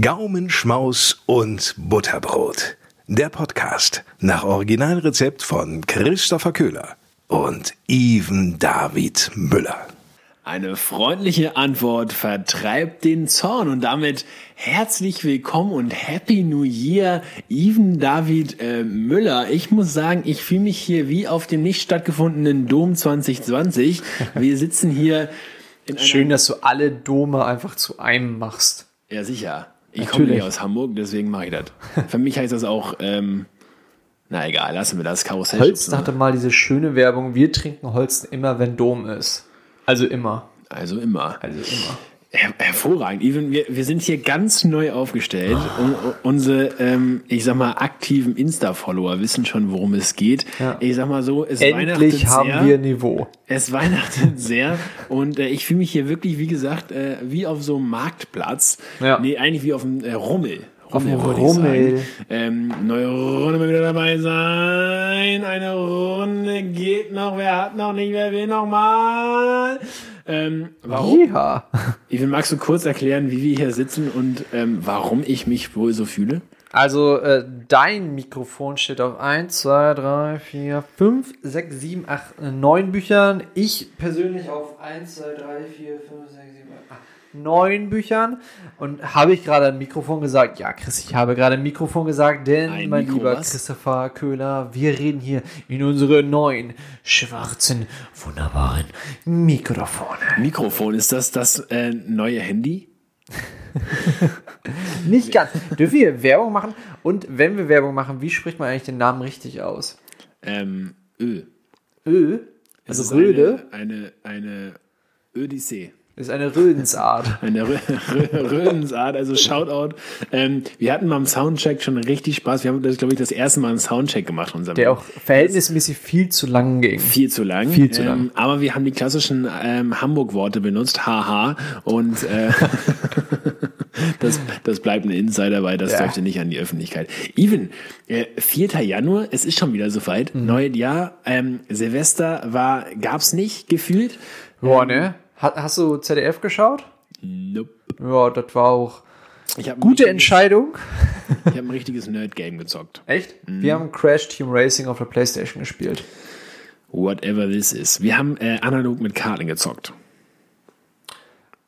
Gaumenschmaus und Butterbrot. Der Podcast nach Originalrezept von Christopher Köhler und Even David Müller. Eine freundliche Antwort vertreibt den Zorn und damit herzlich willkommen und Happy New Year, Even David äh, Müller. Ich muss sagen, ich fühle mich hier wie auf dem nicht stattgefundenen Dom 2020. Wir sitzen hier in Schön, dass du alle Dome einfach zu einem machst. Ja, sicher. Ich komme nicht aus Hamburg, deswegen mache ich das. Für mich heißt das auch, ähm, na egal, lassen wir das Karussell. Holsten hatte mal diese schöne Werbung, wir trinken Holsten immer, wenn Dom ist. Also immer. Also immer. Also immer. Her hervorragend. Even, wir, wir sind hier ganz neu aufgestellt. Und unsere, ähm, ich sag mal, aktiven Insta-Follower wissen schon, worum es geht. Ja. Ich sag mal so, es Endlich haben sehr, wir Niveau. Es weihnachtet sehr. Und äh, ich fühle mich hier wirklich, wie gesagt, äh, wie auf so einem Marktplatz. Ja. Nee, eigentlich wie auf einem äh, Rummel. Rummel, Rummel. Ähm, neue Runde mal wieder dabei sein. Eine Runde geht noch. Wer hat noch nicht? Wer will noch mal? Ähm, warum? Ja. Ich will, magst du kurz erklären, wie wir hier sitzen und ähm, warum ich mich wohl so fühle? Also, äh, dein Mikrofon steht auf 1, 2, 3, 4, 5, 6, 7, 8, 9 Büchern. Ich persönlich auf 1, 2, 3, 4, 5, 6, 7, 8 neun Büchern. Und habe ich gerade ein Mikrofon gesagt? Ja, Chris, ich habe gerade ein Mikrofon gesagt, denn, ein mein Mikro lieber was? Christopher Köhler, wir reden hier in unsere neuen, schwarzen, wunderbaren Mikrofone. Mikrofon, ist das das äh, neue Handy? Nicht ganz. Dürfen wir Werbung machen? Und wenn wir Werbung machen, wie spricht man eigentlich den Namen richtig aus? Ähm, Ö. Ö? Also Röde? Eine, eine, eine Odyssee. Das ist eine Rödensart. Eine Rödensart, also Shoutout. Ähm, wir hatten beim Soundcheck schon richtig Spaß. Wir haben, das glaube ich, das erste Mal einen Soundcheck gemacht. Unserem Der auch verhältnismäßig viel zu lang ging. Viel zu lang. Viel zu lang. Ähm, aber wir haben die klassischen ähm, Hamburg-Worte benutzt, haha. Und äh, das, das bleibt ein Insider, weil das ja. dürfte nicht an die Öffentlichkeit. Even, äh, 4. Januar, es ist schon wieder soweit. Mhm. Neues Jahr. Ähm, Silvester war, gab's nicht gefühlt. Boah, ne? Hast du ZDF geschaut? Nope. Ja, das war auch gute Entscheidung. ich habe ein richtiges Nerd-Game gezockt. Echt? Mhm. Wir haben Crash Team Racing auf der Playstation gespielt. Whatever this is. Wir haben äh, analog mit Karten gezockt.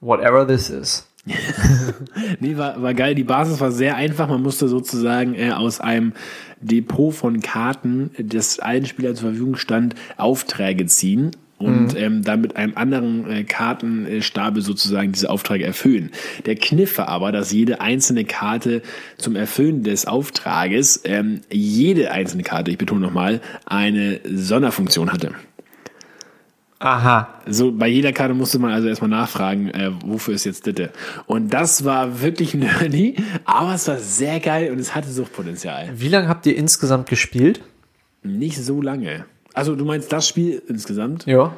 Whatever this is. nee, war, war geil. Die Basis war sehr einfach. Man musste sozusagen äh, aus einem Depot von Karten, das allen Spielern zur Verfügung stand, Aufträge ziehen und mhm. ähm, dann mit einem anderen äh, Kartenstapel sozusagen diese Aufträge erfüllen. Der Kniff war aber, dass jede einzelne Karte zum Erfüllen des Auftrages, ähm, jede einzelne Karte, ich betone nochmal, eine Sonderfunktion hatte. Aha. So, bei jeder Karte musste man also erstmal nachfragen, äh, wofür ist jetzt Ditte. Und das war wirklich nerdy, aber es war sehr geil und es hatte Suchtpotenzial. Wie lange habt ihr insgesamt gespielt? Nicht so lange. Also du meinst das Spiel insgesamt? Ja.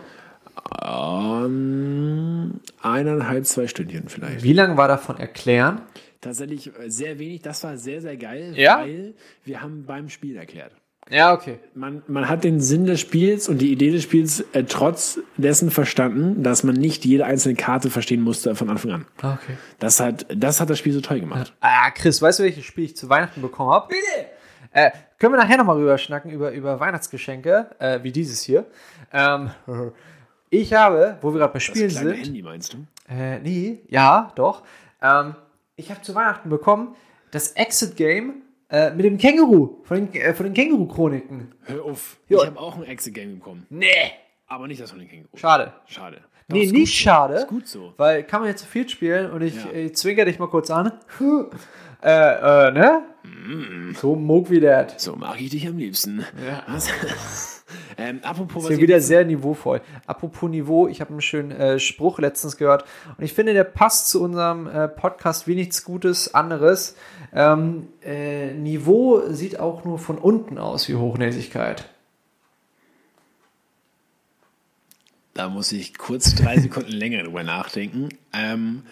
Ähm, eineinhalb, zwei Stündchen vielleicht. Wie lange war davon erklären? Tatsächlich äh, sehr wenig. Das war sehr, sehr geil, ja? weil wir haben beim Spiel erklärt. Ja, okay. Man, man hat den Sinn des Spiels und die Idee des Spiels äh, trotz dessen verstanden, dass man nicht jede einzelne Karte verstehen musste von Anfang an. Ah, okay. Das hat, das hat das Spiel so toll gemacht. Ah, Chris, weißt du, welches Spiel ich zu Weihnachten bekommen habe? Bitte! Äh, können wir nachher nochmal rüber schnacken über, über Weihnachtsgeschenke, äh, wie dieses hier. Ähm, ich habe, wo wir gerade bei Spielen das sind. Handy meinst du? Äh, nee, ja, doch. Ähm, ich habe zu Weihnachten bekommen das Exit-Game äh, mit dem Känguru, von den, äh, von den Känguru-Chroniken. Hör auf. Jo. Ich habe auch ein Exit-Game bekommen. Nee. Aber nicht das von den Känguru. Schade. Schade. Doch, nee, nicht schade. Ist gut so. Weil kann man jetzt zu viel spielen und ich, ja. ich zwinker dich mal kurz an. äh, äh, ne? Mm. So muck wie das. So mag ich dich am liebsten. Ja. ähm, apropos ist hier wieder sehr niveauvoll. Apropos Niveau, ich habe einen schönen äh, Spruch letztens gehört und ich finde, der passt zu unserem äh, Podcast wie nichts Gutes anderes. Ähm, äh, Niveau sieht auch nur von unten aus wie Hochnäsigkeit. Da muss ich kurz drei Sekunden länger drüber nachdenken. Ähm,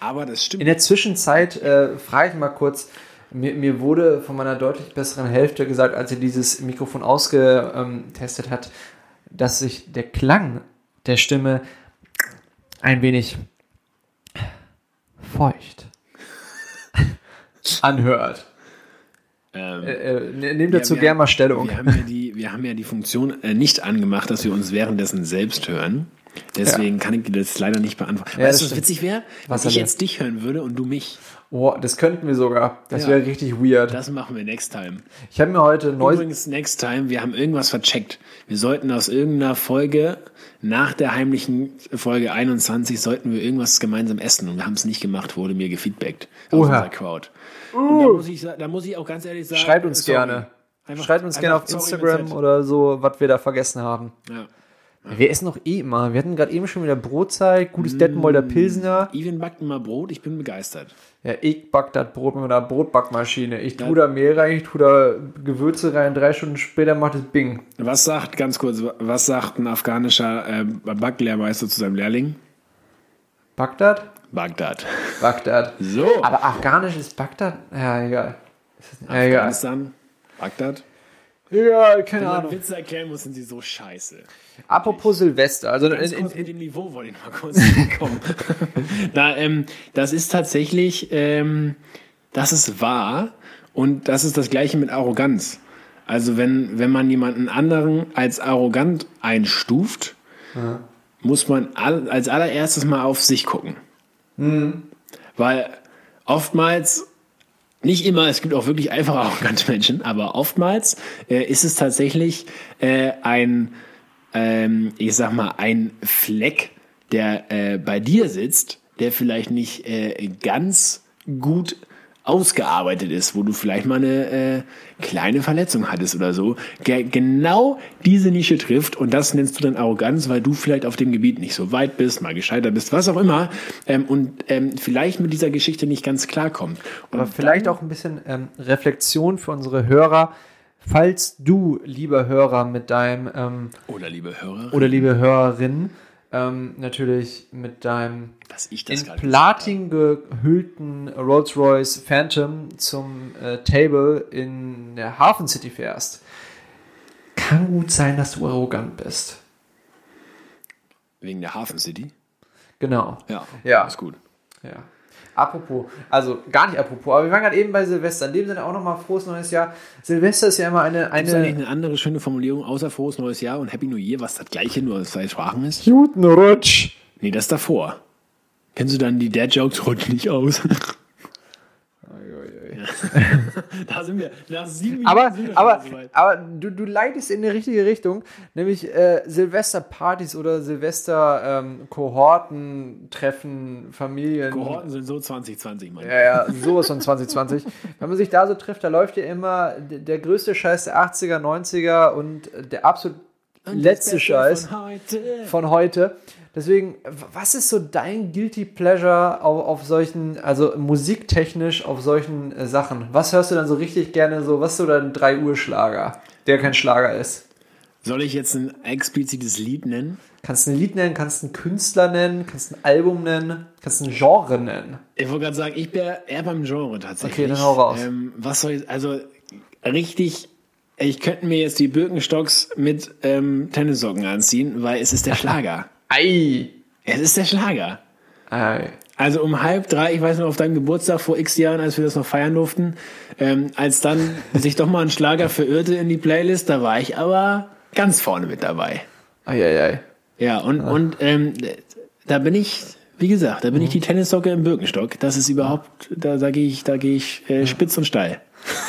aber das stimmt. In der Zwischenzeit äh, frage ich mal kurz, mir, mir, wurde von meiner deutlich besseren Hälfte gesagt, als sie dieses Mikrofon ausgetestet hat, dass sich der Klang der Stimme ein wenig feucht anhört. Ähm, Äh, äh, ne- nehmt dazu gerne mal Stellung. Wir haben ja die, wir haben ja die Funktion äh, nicht angemacht, dass wir uns währenddessen selbst hören. Deswegen kann ich dir das leider nicht beantworten. Ja, weißt das du, was witzig wäre? Was Wenn ich jetzt dich hören würde und du mich. Oh, das könnten wir sogar. Das Ja. wäre richtig weird. Das machen wir next time. Ich habe mir heute neu. Übrigens, next time, wir haben irgendwas vercheckt. Wir sollten aus irgendeiner Folge, nach der heimlichen Folge 21, sollten wir irgendwas gemeinsam essen. Und wir haben es nicht gemacht, wurde mir gefeedbackt aus Oha. unserer Crowd. Und da muss, ich, da muss ich auch ganz ehrlich sagen, Schreibt uns sorry. gerne. Einfach- Schreibt uns gerne auf Instagram oder so, was wir da vergessen haben. Ja. Wir essen noch eh immer. Wir hatten gerade eben schon wieder Brotzeit, gutes Detmolder Pilsner. Ivan backt immer Brot, ich bin begeistert. Ja, ich back das Brot mit einer Brotbackmaschine. Ich tue da Mehl rein, ich tue da Gewürze rein, drei Stunden später macht es Bing. Was sagt, ganz kurz, was sagt ein afghanischer äh, Backlehrmeister zu seinem Lehrling? Bagdad? Bagdad. Bagdad. So. Aber afghanisch ist Bagdad? Ja, egal. Ist Ja, egal. Afghanistan, Bagdad. Ja, keine Wenn man Ahnung. Witze erklären muss, sind sie so scheiße. Apropos Silvester. Also Ganz in, kurz in, mit dem Niveau wollte ich mal kurz kommen. Na, ähm, das ist tatsächlich, ähm, das ist wahr und das ist das Gleiche mit Arroganz. Also wenn, wenn man jemanden anderen als arrogant einstuft, muss man all, als allererstes mal auf sich gucken. Weil oftmals, nicht immer, es gibt auch wirklich einfach arrogante Menschen, aber oftmals äh, ist es tatsächlich äh, ein, ähm, ich sag mal, ein Fleck, der äh, bei dir sitzt, der vielleicht nicht äh, ganz gut ausgearbeitet ist, wo du vielleicht mal eine äh, kleine Verletzung hattest oder so, der genau diese Nische trifft und das nennst du dann Arroganz, weil du vielleicht auf dem Gebiet nicht so weit bist, mal gescheitert bist, was auch immer ähm, und ähm, vielleicht mit dieser Geschichte nicht ganz klarkommt. Aber vielleicht auch ein bisschen ähm, Reflexion für unsere Hörer. Falls du, lieber Hörer, mit deinem ähm, oder liebe Hörer, oder liebe Hörerin, ähm, natürlich mit deinem dass ich das in Platin gehüllten Rolls-Royce Phantom zum äh, Table in der Hafen City fährst. Kann gut sein, dass du arrogant bist. wegen der Hafen City. Genau. Ja, Ja. ist gut. Ja. Apropos, also gar nicht apropos, aber wir waren gerade eben bei Silvester. In dem Sinne auch nochmal frohes neues Jahr. Silvester ist ja immer eine. Gibt es eigentlich eine eine andere schöne Formulierung außer frohes neues Jahr und Happy New Year, was das gleiche nur aus zwei Sprachen ist? Guten Rutsch. Nee, das davor. Kennst du dann die Dad Jokes rutsch nicht aus? da sind wir. Nach sieben Minuten Aber, sind wir aber, so aber du, du leitest in die richtige Richtung, nämlich äh, Silvesterpartys oder Silvester-Kohorten, Treffen, Familien. Kohorten sind so 2020, Mann. Ja, ja, sowas von 2020. Wenn man sich da so trifft, da läuft ja immer der größte Scheiß der 80er, 90er und der absolut letzte Scheiß Von heute. von heute. Deswegen, was ist so dein Guilty Pleasure auf, auf solchen, also musiktechnisch auf solchen äh, Sachen? Was hörst du dann so richtig gerne so, was ist so dein 3 Uhr Schlager, der kein Schlager ist? Soll ich jetzt ein explizites Lied nennen? Kannst du ein Lied nennen, kannst du einen Künstler nennen, kannst du ein Album nennen, kannst du ein Genre nennen. Ich wollte gerade sagen, ich bin eher beim Genre tatsächlich. Okay, dann hau raus. Ähm, was soll ich, also richtig, ich könnte mir jetzt die Birkenstocks mit ähm, Tennissocken anziehen, weil es ist der Schlager. Ei! es ist der Schlager. Ei. Also um halb drei, ich weiß noch, auf deinem Geburtstag vor x Jahren, als wir das noch feiern durften, ähm, als dann sich doch mal ein Schlager verirrte in die Playlist, da war ich aber ganz vorne mit dabei. Ei, ei, ei. Ja, und, und ähm, da bin ich, wie gesagt, da bin ich die Tennissocke im Birkenstock. Das ist überhaupt, da, da gehe ich, da gehe ich äh, spitz und steil.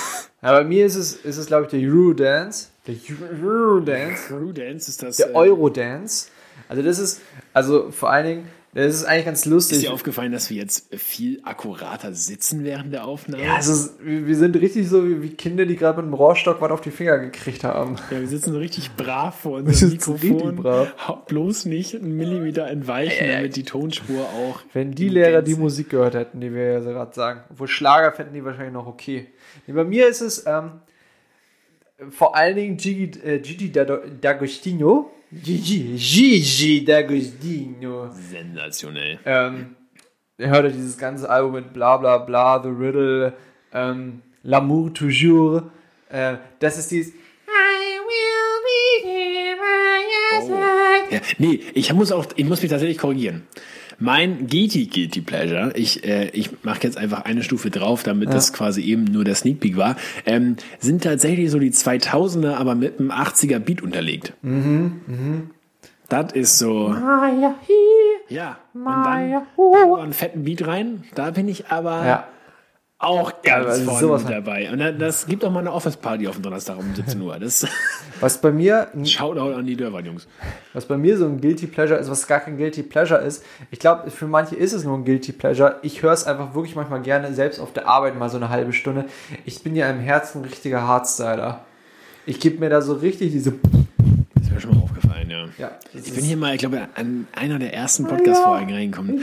Ja, bei mir ist es, ist es glaube ich, der Eurodance. Der Eurodance. Crew Dance ist das. Der äh, Eurodance. Also das ist, also vor allen Dingen, das ist eigentlich ganz ist lustig. dir aufgefallen, dass wir jetzt viel akkurater sitzen während der Aufnahme? Ja, ist, wir sind richtig so wie, Kinder, die gerade mit dem Rohrstock was auf die Finger gekriegt haben. Ja, wir sitzen so richtig brav vor Wir unserem Mikrofon. brav. Bloß nicht einen Millimeter entweichen, damit die Tonspur auch. Wenn die Lehrer die Musik gehört hätten, die wir ja so gerade sagen. Obwohl Schlager fänden die wahrscheinlich noch okay. Nee, bei mir ist es ähm, vor allen Dingen Gigi, äh, Gigi D'Agostino. Gigi, Gigi D'Agostino. Sensationell. Ähm, ihr hört ja dieses ganze Album mit bla bla bla, The Riddle, ähm, L'amour toujours. Äh, das ist dieses. Ja, nee, ich muss auch, ich muss mich tatsächlich korrigieren. Mein Guilty Guilty Pleasure, ich, äh, ich mache jetzt einfach eine Stufe drauf, damit das quasi eben nur der Sneak Peek war, ähm, sind tatsächlich so die 2000er, aber mit einem 80er Beat unterlegt. Mhm, Das ist so. Ja, und dann einen fetten Beat rein. Da bin ich aber Ja. Auch ganz aber vorne sowas mit dabei. Und dann- das gibt auch mal eine Office-Party auf dem Donnerstag um 17 Uhr. Das Was bei mir Shoutout an die Dörrmann-Jungs. Was bei mir so ein Guilty Pleasure ist, was gar kein Guilty Pleasure ist. Ich glaube, für manche ist es nur ein Guilty Pleasure. Ich höre es einfach wirklich manchmal gerne, selbst auf der Arbeit mal so eine halbe Stunde. Ich bin ja im Herzen richtiger Hardstyler. Ich gebe mir da so richtig diese. Das ist mir schon mal aufgefallen, ja. Ja, Ich bin hier mal, ich glaube, an einer der ersten Podcast-Folgen reingekommen.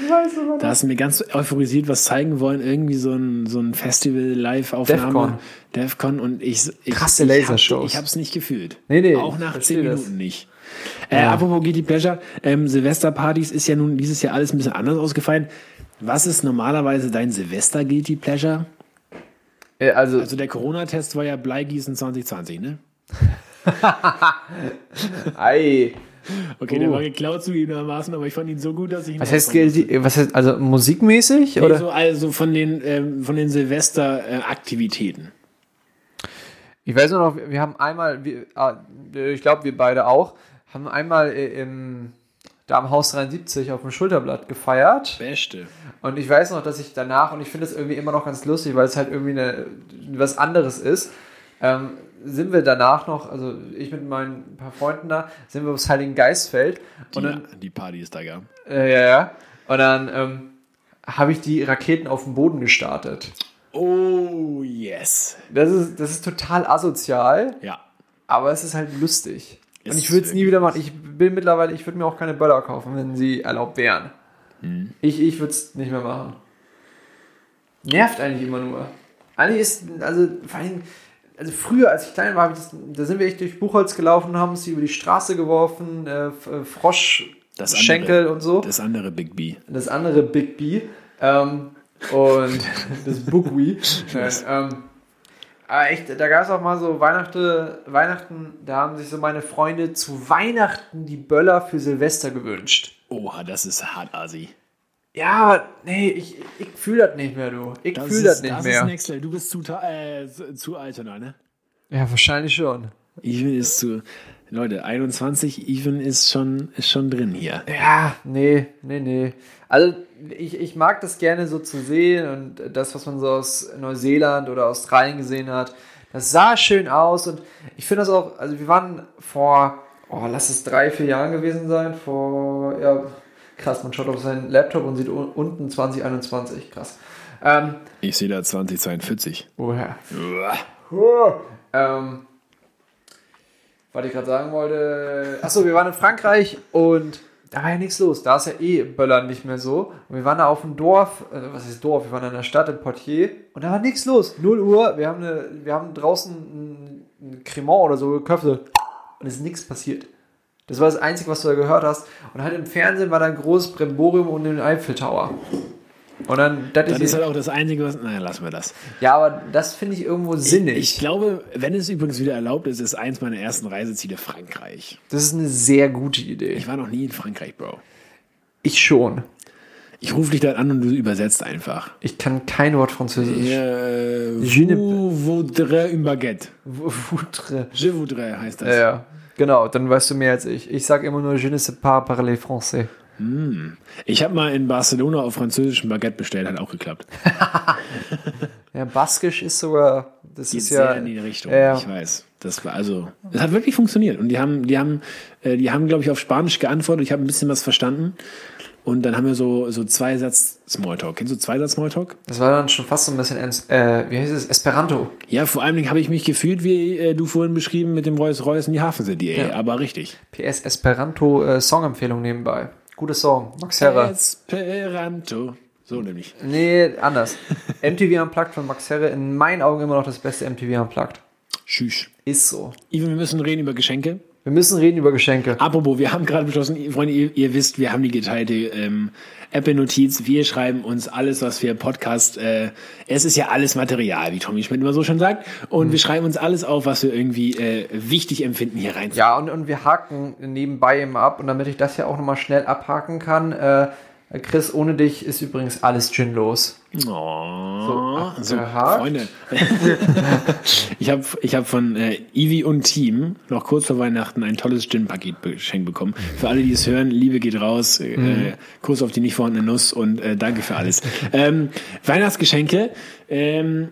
Da hast du mir ganz euphorisiert was zeigen wollen, irgendwie so ein, so ein Festival-Live-Aufnahme. Defcon. Defcon und ich, ich Krasse ich Lasershows. Ich habe es nicht gefühlt. Nee, nee, Auch nach verstehe 10 das. Minuten nicht. Äh, apropos Guilty Pleasure, ähm, Silvesterpartys ist ja nun dieses Jahr alles ein bisschen anders ausgefallen. Was ist normalerweise dein Silvester-Guilty Pleasure? Äh, Also, Also der Corona-Test war ja Bleigießen 2020, ne? ei. Okay, der war geklaut zugegebenermaßen, aber ich fand ihn so gut, dass ich ihn Was heißt? Was heißt, also musikmäßig? Nee, Oder? so, also von den, ähm, von den Silvester-Aktivitäten. Ich weiß nur noch, wir haben einmal, wir, ah, ich glaube, wir beide auch, haben einmal äh, im, da am Haus 73 auf dem Schulterblatt gefeiert. Beste. Und ich weiß noch, dass ich danach, und ich finde es irgendwie immer noch ganz lustig, weil es halt irgendwie eine, was anderes ist, ähm, sind wir danach noch, also ich mit meinen paar Freunden da, sind wir aufs Heiligen Geistfeld. Die, Und dann, die Party ist da gab. äh, ja, ja. Und dann ähm, habe ich die Raketen auf dem Boden gestartet. Oh, yes. Das ist, das ist total asozial, Ja. aber es ist halt lustig. Ist und ich würde es nie wieder machen. Ich bin mittlerweile, ich würde mir auch keine Böller kaufen, wenn sie erlaubt wären. Mhm. Ich, ich würde es nicht mehr machen. Nervt eigentlich immer nur. Eigentlich ist, also vor allem, also früher, als ich klein war, das, da sind wir echt durch Buchholz gelaufen haben sie über die Straße geworfen, äh, F- äh, Frosch, Das andere. Schenkel und so. Das andere Big B. Das andere Big B. Ähm, und das Bookwe. ähm, aber echt, da gab es auch mal so Weihnachten, Weihnachten, da haben sich so meine Freunde zu Weihnachten die Böller für Silvester gewünscht. Oha, das ist hart assi. Ja, nee, ich, ich fühle das nicht mehr, du. Ich fühle das nicht das mehr. Ist Next Level. Du bist zu, äh, zu- zu alt, oder, ne? ja, wahrscheinlich schon. Even ist zu. Leute, 21, Even ist schon, ist schon drin hier. Ja, nee, nee, nee. Also ich, ich mag das gerne so zu sehen und das, was man so aus Neuseeland oder Australien gesehen hat, das sah schön aus und ich finde das auch, also wir waren vor, oh, lass es drei, vier Jahren gewesen sein, vor, ja, krass, man schaut auf seinen Laptop und sieht un- unten 2021, krass. Ähm, Ich sehe da 2042. woher? Ähm, was ich gerade sagen wollte. Achso, wir waren in Frankreich und da war ja nichts los. Da ist ja eh Böllern nicht mehr so. Und wir waren da auf dem Dorf, äh, was ist Dorf? Wir waren in der Stadt in Poitiers und da war nichts los. 0 Uhr, wir haben, eine, wir haben draußen ein, ein Cremant oder so geköpft und es ist nichts passiert. Das war das Einzige, was du da gehört hast. Und halt im Fernsehen war da ein großes Bremborium und den Eiffel Tower. Und dann, das, ist, ist halt auch das Einzige, was. Naja, lassen wir das. ja, aber das finde ich irgendwo sinnig. Ich glaube, wenn es übrigens wieder erlaubt ist, ist eins meiner ersten Reiseziele Frankreich. das ist eine sehr gute Idee. Ich war noch nie in Frankreich, Bro. Ich schon. Ich rufe dich dann an und du übersetzt einfach. Ich kann kein Wort Französisch. Euh, Je ne- voudrais une baguette. Voutre. Je voudrais heißt das. Ja, ja. Genau, dann weißt du mehr als ich. Ich sage immer nur Je ne sais pas parler français. Ich habe mal in Barcelona auf Französisch ein Baguette bestellt, hat auch geklappt. Ja, Baskisch ist sogar. Das Geht ist ja. sehr in die Richtung, Ja. ich weiß. Das war also, es hat wirklich funktioniert. Und die haben, die haben, äh, die haben, glaube ich, auf Spanisch geantwortet. Ich habe ein bisschen was verstanden. Und dann haben wir so, so zwei Satz Smalltalk. Kennst du zwei Satz Smalltalk? Das war dann schon fast so ein bisschen. Äh, wie heißt es? Esperanto. Ja, vor allen Dingen habe ich mich gefühlt, wie äh, du vorhin beschrieben, mit dem Rolls Royce in die Hafen City, ey. Ja. Aber richtig. PS Esperanto äh, Songempfehlung nebenbei. Guter Song. Max Herre. Esperanto. So nämlich. Nee, anders. MTV Unplugged von Max Herre. In meinen Augen immer noch das beste MTV Unplugged. Tschüss. Ist so. Ivan, wir müssen reden über Geschenke. Wir müssen reden über Geschenke. Apropos, wir haben gerade beschlossen, ihr- Freunde, ihr, ihr wisst, wir haben die geteilte ähm, Apple-Notiz. Wir schreiben uns alles, was wir Podcast, äh, es ist ja alles Material, wie Tommy Schmidt immer so schon sagt. Und wir schreiben uns alles auf, was wir irgendwie äh, wichtig empfinden, hier rein. Ja, und, und wir haken nebenbei immer ab. Und damit ich das ja auch nochmal schnell abhaken kann, Äh, Chris, ohne dich ist übrigens alles ginlos. Oh, So, so, abgehakt. Freunde. ich habe ich hab von äh, Ivi und Team noch kurz vor Weihnachten ein tolles Gin-Paket geschenkt bekommen. Für alle, die es hören, Liebe geht raus. Äh, Mhm. Kuss auf die nicht vorhandene Nuss und äh, danke für alles. ähm, Weihnachtsgeschenke. Ähm,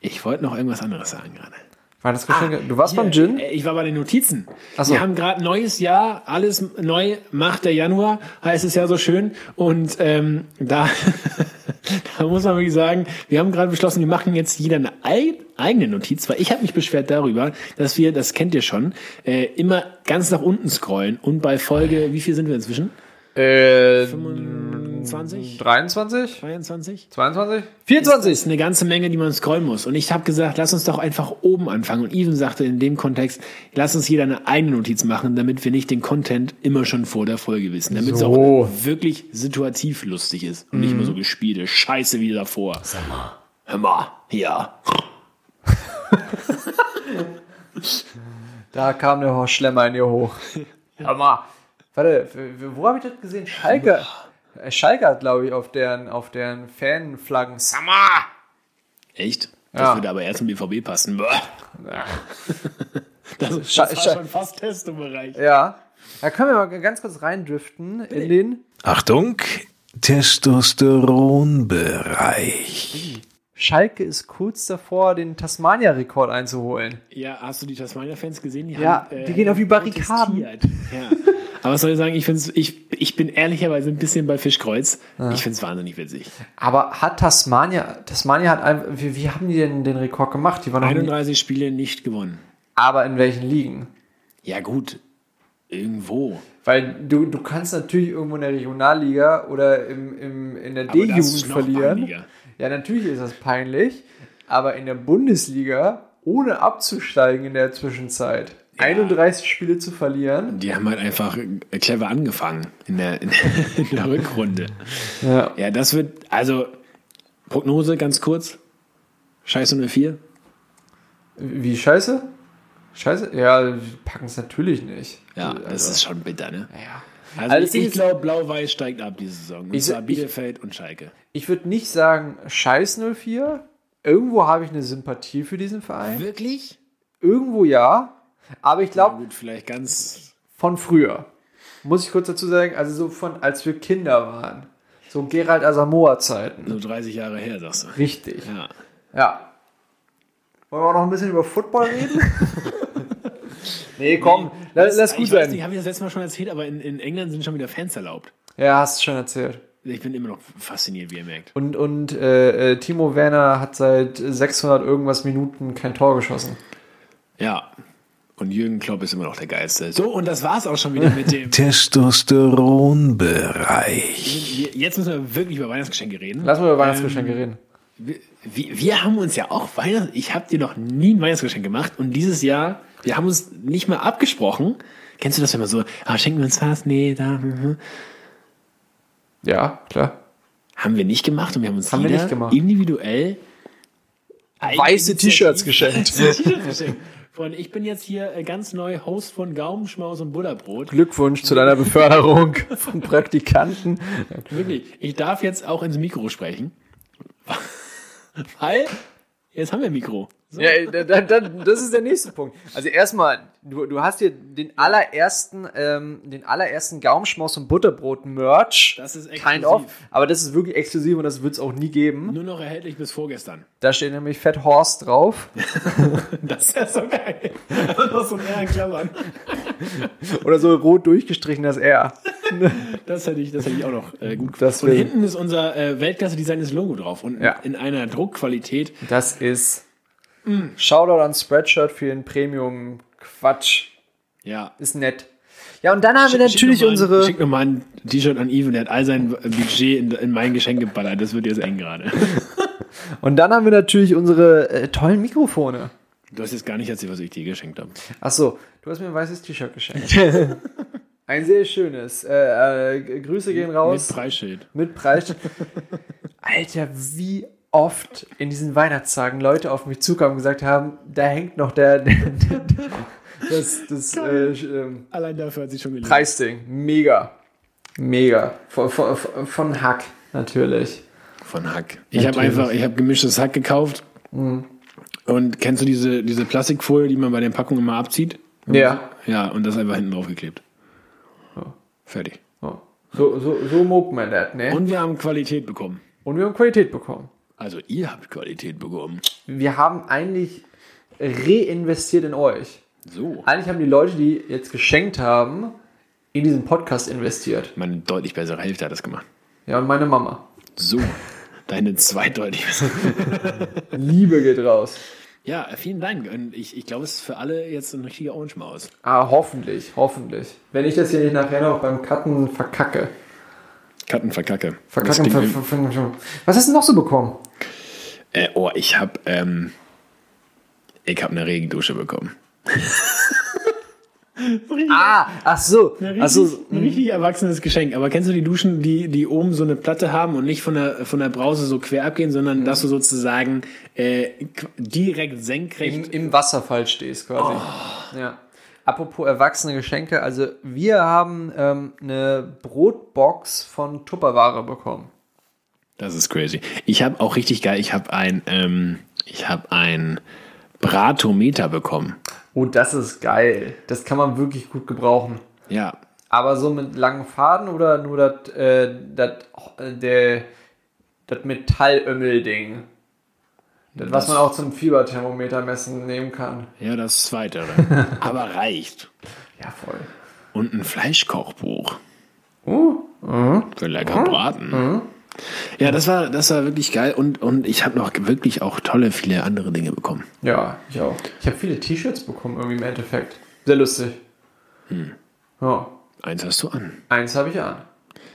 ich wollte noch irgendwas anderes sagen gerade. Weihnachtsgeschenke. du warst beim Hier, Gin? äh, Ich war bei den Notizen. Ach so. Wir haben gerade neues Jahr, alles neu macht der Januar, heißt es ja so schön. Und ähm, da, da muss man wirklich sagen, wir haben gerade beschlossen, wir machen jetzt jeder eine ei- eigene Notiz, weil ich habe mich beschwert darüber, dass wir, das kennt ihr schon, äh, immer ganz nach unten scrollen und bei Folge, wie viel sind wir inzwischen? Äh, 25? 23? 22? 22? Das 24! ist eine ganze Menge, die man scrollen muss. Und ich habe gesagt, lass uns doch einfach oben anfangen. Und Even sagte in dem Kontext, lass uns jeder eine eigene Notiz machen, damit wir nicht den Content immer schon vor der Folge wissen. Damit es So. auch wirklich situativ lustig ist und nicht immer so gespielte Scheiße wie davor. Sag mal. Hör mal, ja. Da kam der Horst Schlemmer in ihr hoch. Hör mal. Warte, wo habe ich das gesehen? Schalke. Schalke hat, glaube ich, auf deren, auf deren Fanflaggen Summer. Echt? Das Ja. würde aber erst zum BVB passen. Boah. Das, das war schon fast Testobereich. Ja. Da können wir mal ganz kurz reindriften in den. Achtung, Testosteronbereich. Schalke ist kurz davor, den Tasmania-Rekord einzuholen. Ja, hast du die Tasmania-Fans gesehen? Die Ja, haben, äh, die gehen auf die Barrikaden. Ja. Aber was soll ich sagen, ich, find's, ich, ich bin ehrlicherweise ein bisschen bei Fischkreuz. Ich finde es wahnsinnig witzig. Aber hat Tasmania, Tasmania hat ein, wie, wie haben die denn den Rekord gemacht? Die waren noch nie, 31 Spiele nicht gewonnen. aber in welchen Ligen? Ja gut, irgendwo. Weil du, du kannst natürlich irgendwo in der Regionalliga oder im, im, in der D-Jugend verlieren. peinlicher. Ja, natürlich ist das peinlich, aber in der Bundesliga, ohne abzusteigen in der Zwischenzeit, 31 Spiele zu verlieren. Die haben halt einfach clever angefangen in der, in, in der Rückrunde. Ja. Ja, das wird, also Prognose ganz kurz. Scheiße 04. Wie scheiße? Scheiße? Ja, packen es natürlich nicht. Ja, das Also, ist schon bitter, ne? ja. Also, Also ich, ich glaube, Blau-Weiß steigt ab diese Saison. Und Ich- zwar ich- Bielefeld und Schalke. Ich würde nicht sagen, scheiß 04. Irgendwo habe ich eine Sympathie für diesen Verein. Wirklich? Irgendwo ja. Aber ich glaube, vielleicht ganz. von früher. Muss ich kurz dazu sagen, also so von, als wir Kinder waren. So Gerald Asamoah-Zeiten. So 30 Jahre her, sagst du. Richtig. Ja. Ja. Wollen wir auch noch ein bisschen über Football reden? nee, komm, lass, lass gut ich sein. nicht, habe ich das letzte Mal schon erzählt, aber in, in England sind schon wieder Fans erlaubt. Ja, hast du schon erzählt. Ich bin immer noch fasziniert, wie ihr merkt. Und, und äh, äh, Timo Werner hat seit 600 irgendwas Minuten kein Tor geschossen. Ja. Und Jürgen Klopp ist immer noch der Geilste. So, und das war's auch schon wieder mit dem. Testosteronbereich. Jetzt müssen wir wirklich über Weihnachtsgeschenke reden. Lass mal über Weihnachtsgeschenke reden. Wir, wir haben uns ja auch Weihnachten. Ich habe dir noch nie ein Weihnachtsgeschenk gemacht und dieses Jahr, wir haben uns nicht mal abgesprochen. Kennst du das, wenn man so, ah, schenken wir uns was? Nee, da. mhm. Ja, klar. Haben wir nicht gemacht und wir haben uns Haben wir jeder nicht gemacht. individuell Weiße T-Shirts geschenkt. Weiße T-Shirts geschenkt. Freunde, ich bin jetzt hier äh, ganz neu Host von Gaumenschmaus und Butterbrot. Glückwunsch zu deiner Beförderung von Praktikanten. Wirklich. Ich darf jetzt auch ins Mikro sprechen. Weil, jetzt haben wir ein Mikro. So. Ja, da, da, da, das ist der nächste Punkt. Also erstmal, du, du hast hier den allerersten, ähm, den allerersten Gaumschmaus und Butterbrot Merch. Das ist Kind exklusiv. of. Aber das ist wirklich exklusiv und das wird es auch nie geben. Nur noch erhältlich bis vorgestern. Da steht nämlich Fett Horst drauf. Das ist ja so geil. Das ist so ein R in Klammern. Oder so rot durchgestrichen das R. Das hätte ich, das hätte ich auch noch äh, gut Das Und hinten ist unser äh, Weltklasse-Designes Logo drauf. Und Ja. in einer Druckqualität. Das ist Shoutout an Spreadshirt für den Premium-Quatsch. Ja. Ist nett. Ja, und dann haben wir Schick- natürlich unsere. Schick noch mal ein T-Shirt an Even, der hat all sein Budget in, in mein Geschenk geballert. Das wird jetzt eng gerade. Und dann haben wir natürlich unsere äh, tollen Mikrofone. Du hast jetzt gar nicht erzählt, was ich dir geschenkt habe. Ach so, du hast mir ein weißes T-Shirt geschenkt. ein sehr schönes. Äh, äh, Grüße gehen raus. Mit Preisschild. Mit Preis. Alter, wie oft in diesen Weihnachtstagen Leute auf mich zukamen und gesagt haben, da hängt noch der, der, der das, das äh, ähm, Allein dafür hat sich schon gelohnt. Preisding. Mega. Mega. Von, von, von Hack, natürlich. Von Hack. Ich habe einfach, ich habe gemischtes Hack gekauft. Mhm. Und kennst du diese, diese Plastikfolie, die man bei den Packungen immer abzieht? Ja. Ja, und das einfach hinten drauf geklebt. Fertig. Oh. So, so, so mag man das, ne? Und, Und wir haben Qualität bekommen. wir haben Qualität bekommen. Also ihr habt Qualität bekommen. Wir haben eigentlich reinvestiert in euch. So. Eigentlich haben die Leute, die jetzt geschenkt haben, in diesen Podcast investiert. Meine deutlich bessere Hälfte hat das gemacht. Ja, und meine Mama. So. Deine zweideutig bessere. Liebe geht raus. Ja, vielen Dank. Und ich, ich glaube, es ist für alle jetzt ein richtiger Orange-Maus. Ah, hoffentlich, hoffentlich. Wenn ich das hier nicht nachher noch beim Cutten verkacke. Katten verkacke. Verkacken, ver, ver, ver. Was hast du noch so bekommen? Äh, oh, ich habe ähm, ich habe eine Regendusche bekommen. Ah, ach so. Ein Ach so. richtig, ein richtig erwachsenes Geschenk. Aber kennst du die Duschen, die, die oben so eine Platte haben und nicht von der, von der Brause so quer abgehen, sondern dass du sozusagen äh, direkt senkrecht. Im, Im Wasserfall stehst quasi. Ja. Apropos erwachsene Geschenke, also wir haben ähm, eine Brotbox von Tupperware bekommen. Das ist crazy. Ich habe auch richtig geil, ich habe ein, ähm, ich habe ein Bratometer bekommen. Oh, das ist geil. Das kann man wirklich gut gebrauchen. Ja, Aber so mit langen Faden oder nur das äh, das äh, Metallömmel-Ding? Das, was man auch zum Fieberthermometer messen nehmen kann. ja, das Zweite. Aber reicht. Ja, voll. Und ein Fleischkochbuch. Uh, Für lecker braten. Ja, das war, das war wirklich geil und, und ich habe noch wirklich auch tolle, viele andere Dinge bekommen. ja, ich auch. Ich habe viele T-Shirts bekommen irgendwie im Endeffekt. Sehr lustig. Ja, Eins hast du an. eins habe ich an.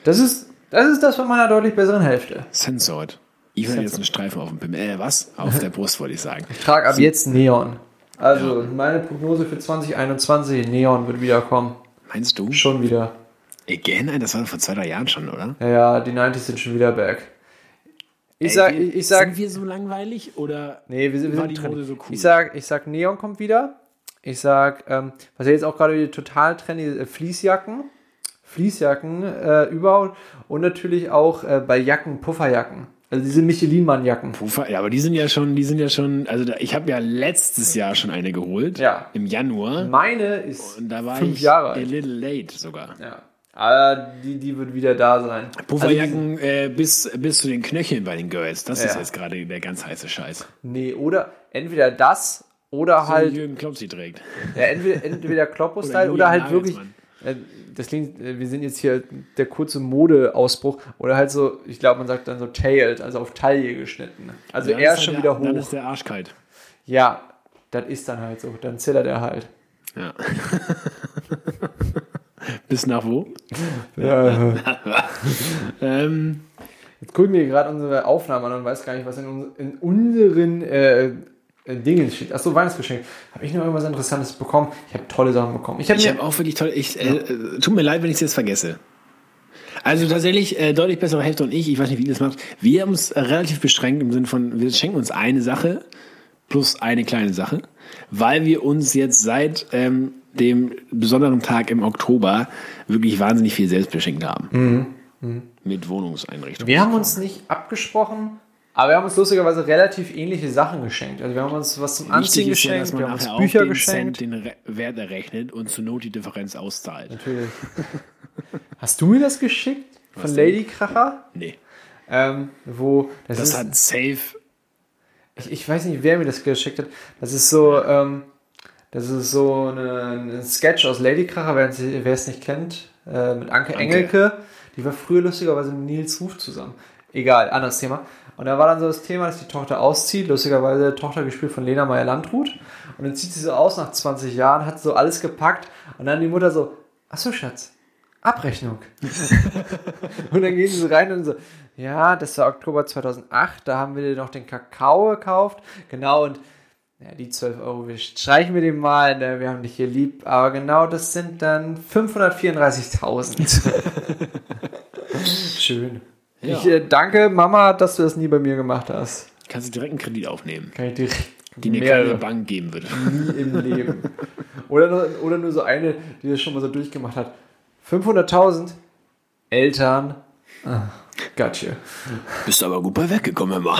Das ist, das ist das von meiner deutlich besseren Hälfte. Censored. Ich will jetzt einen Streifen auf dem Pimmel. Äh, was? Auf der Brust wollte ich sagen. Ich trage ab jetzt Neon. Also, meine Prognose für 2021, Neon wird wieder kommen. Meinst du? Schon wieder. Again? Das war vor zwei, drei Jahren schon, oder? Ja, ja, die 90s sind schon wieder back. Ich Ey, sag, wir- ich, sag, Sind wir so langweilig oder? nee, wir sind, wir sind die. Mode so cool? Ich sag, ich sag, Neon kommt wieder. Ich sag, ähm, was ja jetzt auch gerade total trendy ist, äh, Fließjacken. Fließjacken äh, überhaupt. Und natürlich auch äh, bei Jacken, Pufferjacken. Also diese Michelin-Mann-Jacken. Pufa, ja, aber die sind ja schon, die sind ja schon, also da, ich habe ja letztes Jahr schon eine geholt. Ja. Im Januar. Meine ist Und da war fünf ich Jahre a little late sogar. Ja. Aber die, die wird wieder da sein. Pufferjacken äh, bis, bis zu den Knöcheln bei den Girls. Das ist Ja. jetzt gerade der ganz heiße Scheiß. Also, nee, oder entweder das oder halt. So wie Jürgen Klopp sie trägt. Ja, entweder, entweder Kloppo-Style Oder oder, halt wirklich. Äh, das klingt, äh, wir sind jetzt hier der kurze Modeausbruch oder halt so, ich glaube, man sagt dann so tailed, also auf Taille geschnitten. Also Dann er ist ist schon der, wieder Dann hoch. ist der Arsch kalt. Ja, das ist dann halt so. Dann zählt er halt. Ja. Bis nach wo? Ja. Ähm, Jetzt gucken wir gerade unsere Aufnahme an und weiß gar nicht, was in, uns, in unseren äh, äh, Dingen steht. Achso, Weihnachtsgeschenk. Habe ich noch irgendwas Interessantes bekommen? Ich habe tolle Sachen bekommen. Ich habe habe auch wirklich toll. Ich, äh, äh, tut mir leid, wenn ich es jetzt vergesse. Also tatsächlich äh, deutlich bessere Hälfte und ich, ich weiß nicht, wie ihr das macht. Wir haben uns äh, relativ beschränkt im Sinne von, wir schenken uns eine Sache plus eine kleine Sache, weil wir uns jetzt seit ähm, dem besonderen Tag im Oktober wirklich wahnsinnig viel selbst beschenkt haben. Mit Wohnungseinrichtungen. Wir haben uns nicht abgesprochen, aber wir haben uns lustigerweise relativ ähnliche Sachen geschenkt. Also wir haben uns was zum Anziehen Wichtig ja, geschenkt, man wir haben uns Bücher geschenkt. Cent den Re Wert errechnet und zur Not die Differenz auszahlt. Natürlich. Hast du mir das geschickt? Von denn? Lady Kracher? Nee. Ähm, wo das, Das ist, hat safe ich, ich weiß nicht, wer mir das geschickt hat. Das ist so, ähm, das ist so eine, ein Sketch aus Lady Kracher, wer, es- nicht kennt, äh, mit Anke, Engelke. Die war früher lustigerweise mit Nils Ruf zusammen. Egal, anderes Thema. Und da war dann so das Thema, dass die Tochter auszieht, lustigerweise Tochter gespielt von Lena Meyer-Landrut. Und dann zieht sie so aus nach 20 Jahren, hat so alles gepackt und dann die Mutter so, ach so Schatz, Abrechnung. und dann gehen sie so rein und so, ja, das war Oktober 2008, da haben wir dir noch den Kakao gekauft. Genau, und ja, die 12 Euro, wir streichen wir den mal, ne, wir haben dich hier lieb, aber genau das sind dann 534.000. Schön. Ja. Ich äh, danke Mama, dass du das nie bei mir gemacht hast. kannst du direkt einen Kredit aufnehmen, Kann ich dir die mehrere. keine Bank geben würde. nie im Leben. Oder nur, oder nur so eine, die das schon mal so durchgemacht hat. 500.000? Eltern. Ah, gotcha. Bist aber gut bei weggekommen,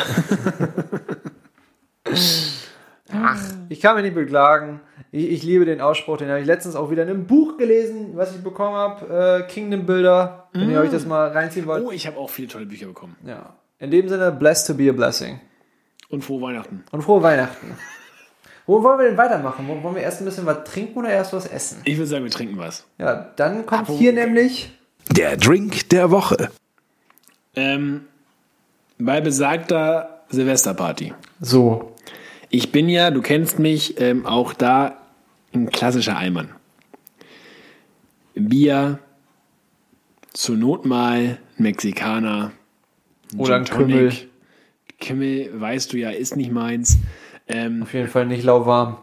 immer. Ich kann mich nicht beklagen. Ich, ich liebe den Ausspruch, den habe ich letztens auch wieder in einem Buch gelesen, was ich bekommen habe. Äh, Kingdom Builder, wenn ihr euch das mal reinziehen wollt. Oh, ich habe auch viele tolle Bücher bekommen. Ja. In dem Sinne, blessed to be a blessing. Und frohe Weihnachten. Und frohe Weihnachten. Wo wollen wir denn weitermachen? Wo- Wollen wir erst ein bisschen was trinken oder erst was essen? Ich würde sagen, wir trinken was. Ja, dann kommt Apropos- hier nämlich. Der Drink der Woche. Ähm, bei besagter Silvesterparty. So. Ich bin ja, du kennst mich, ähm, auch da ein klassischer Allmann. Bier, zur Not mal Mexikaner, Oder ein. Kümmel. Kümmel, weißt du ja, ist nicht meins. Ähm, Auf jeden Fall nicht lauwarm.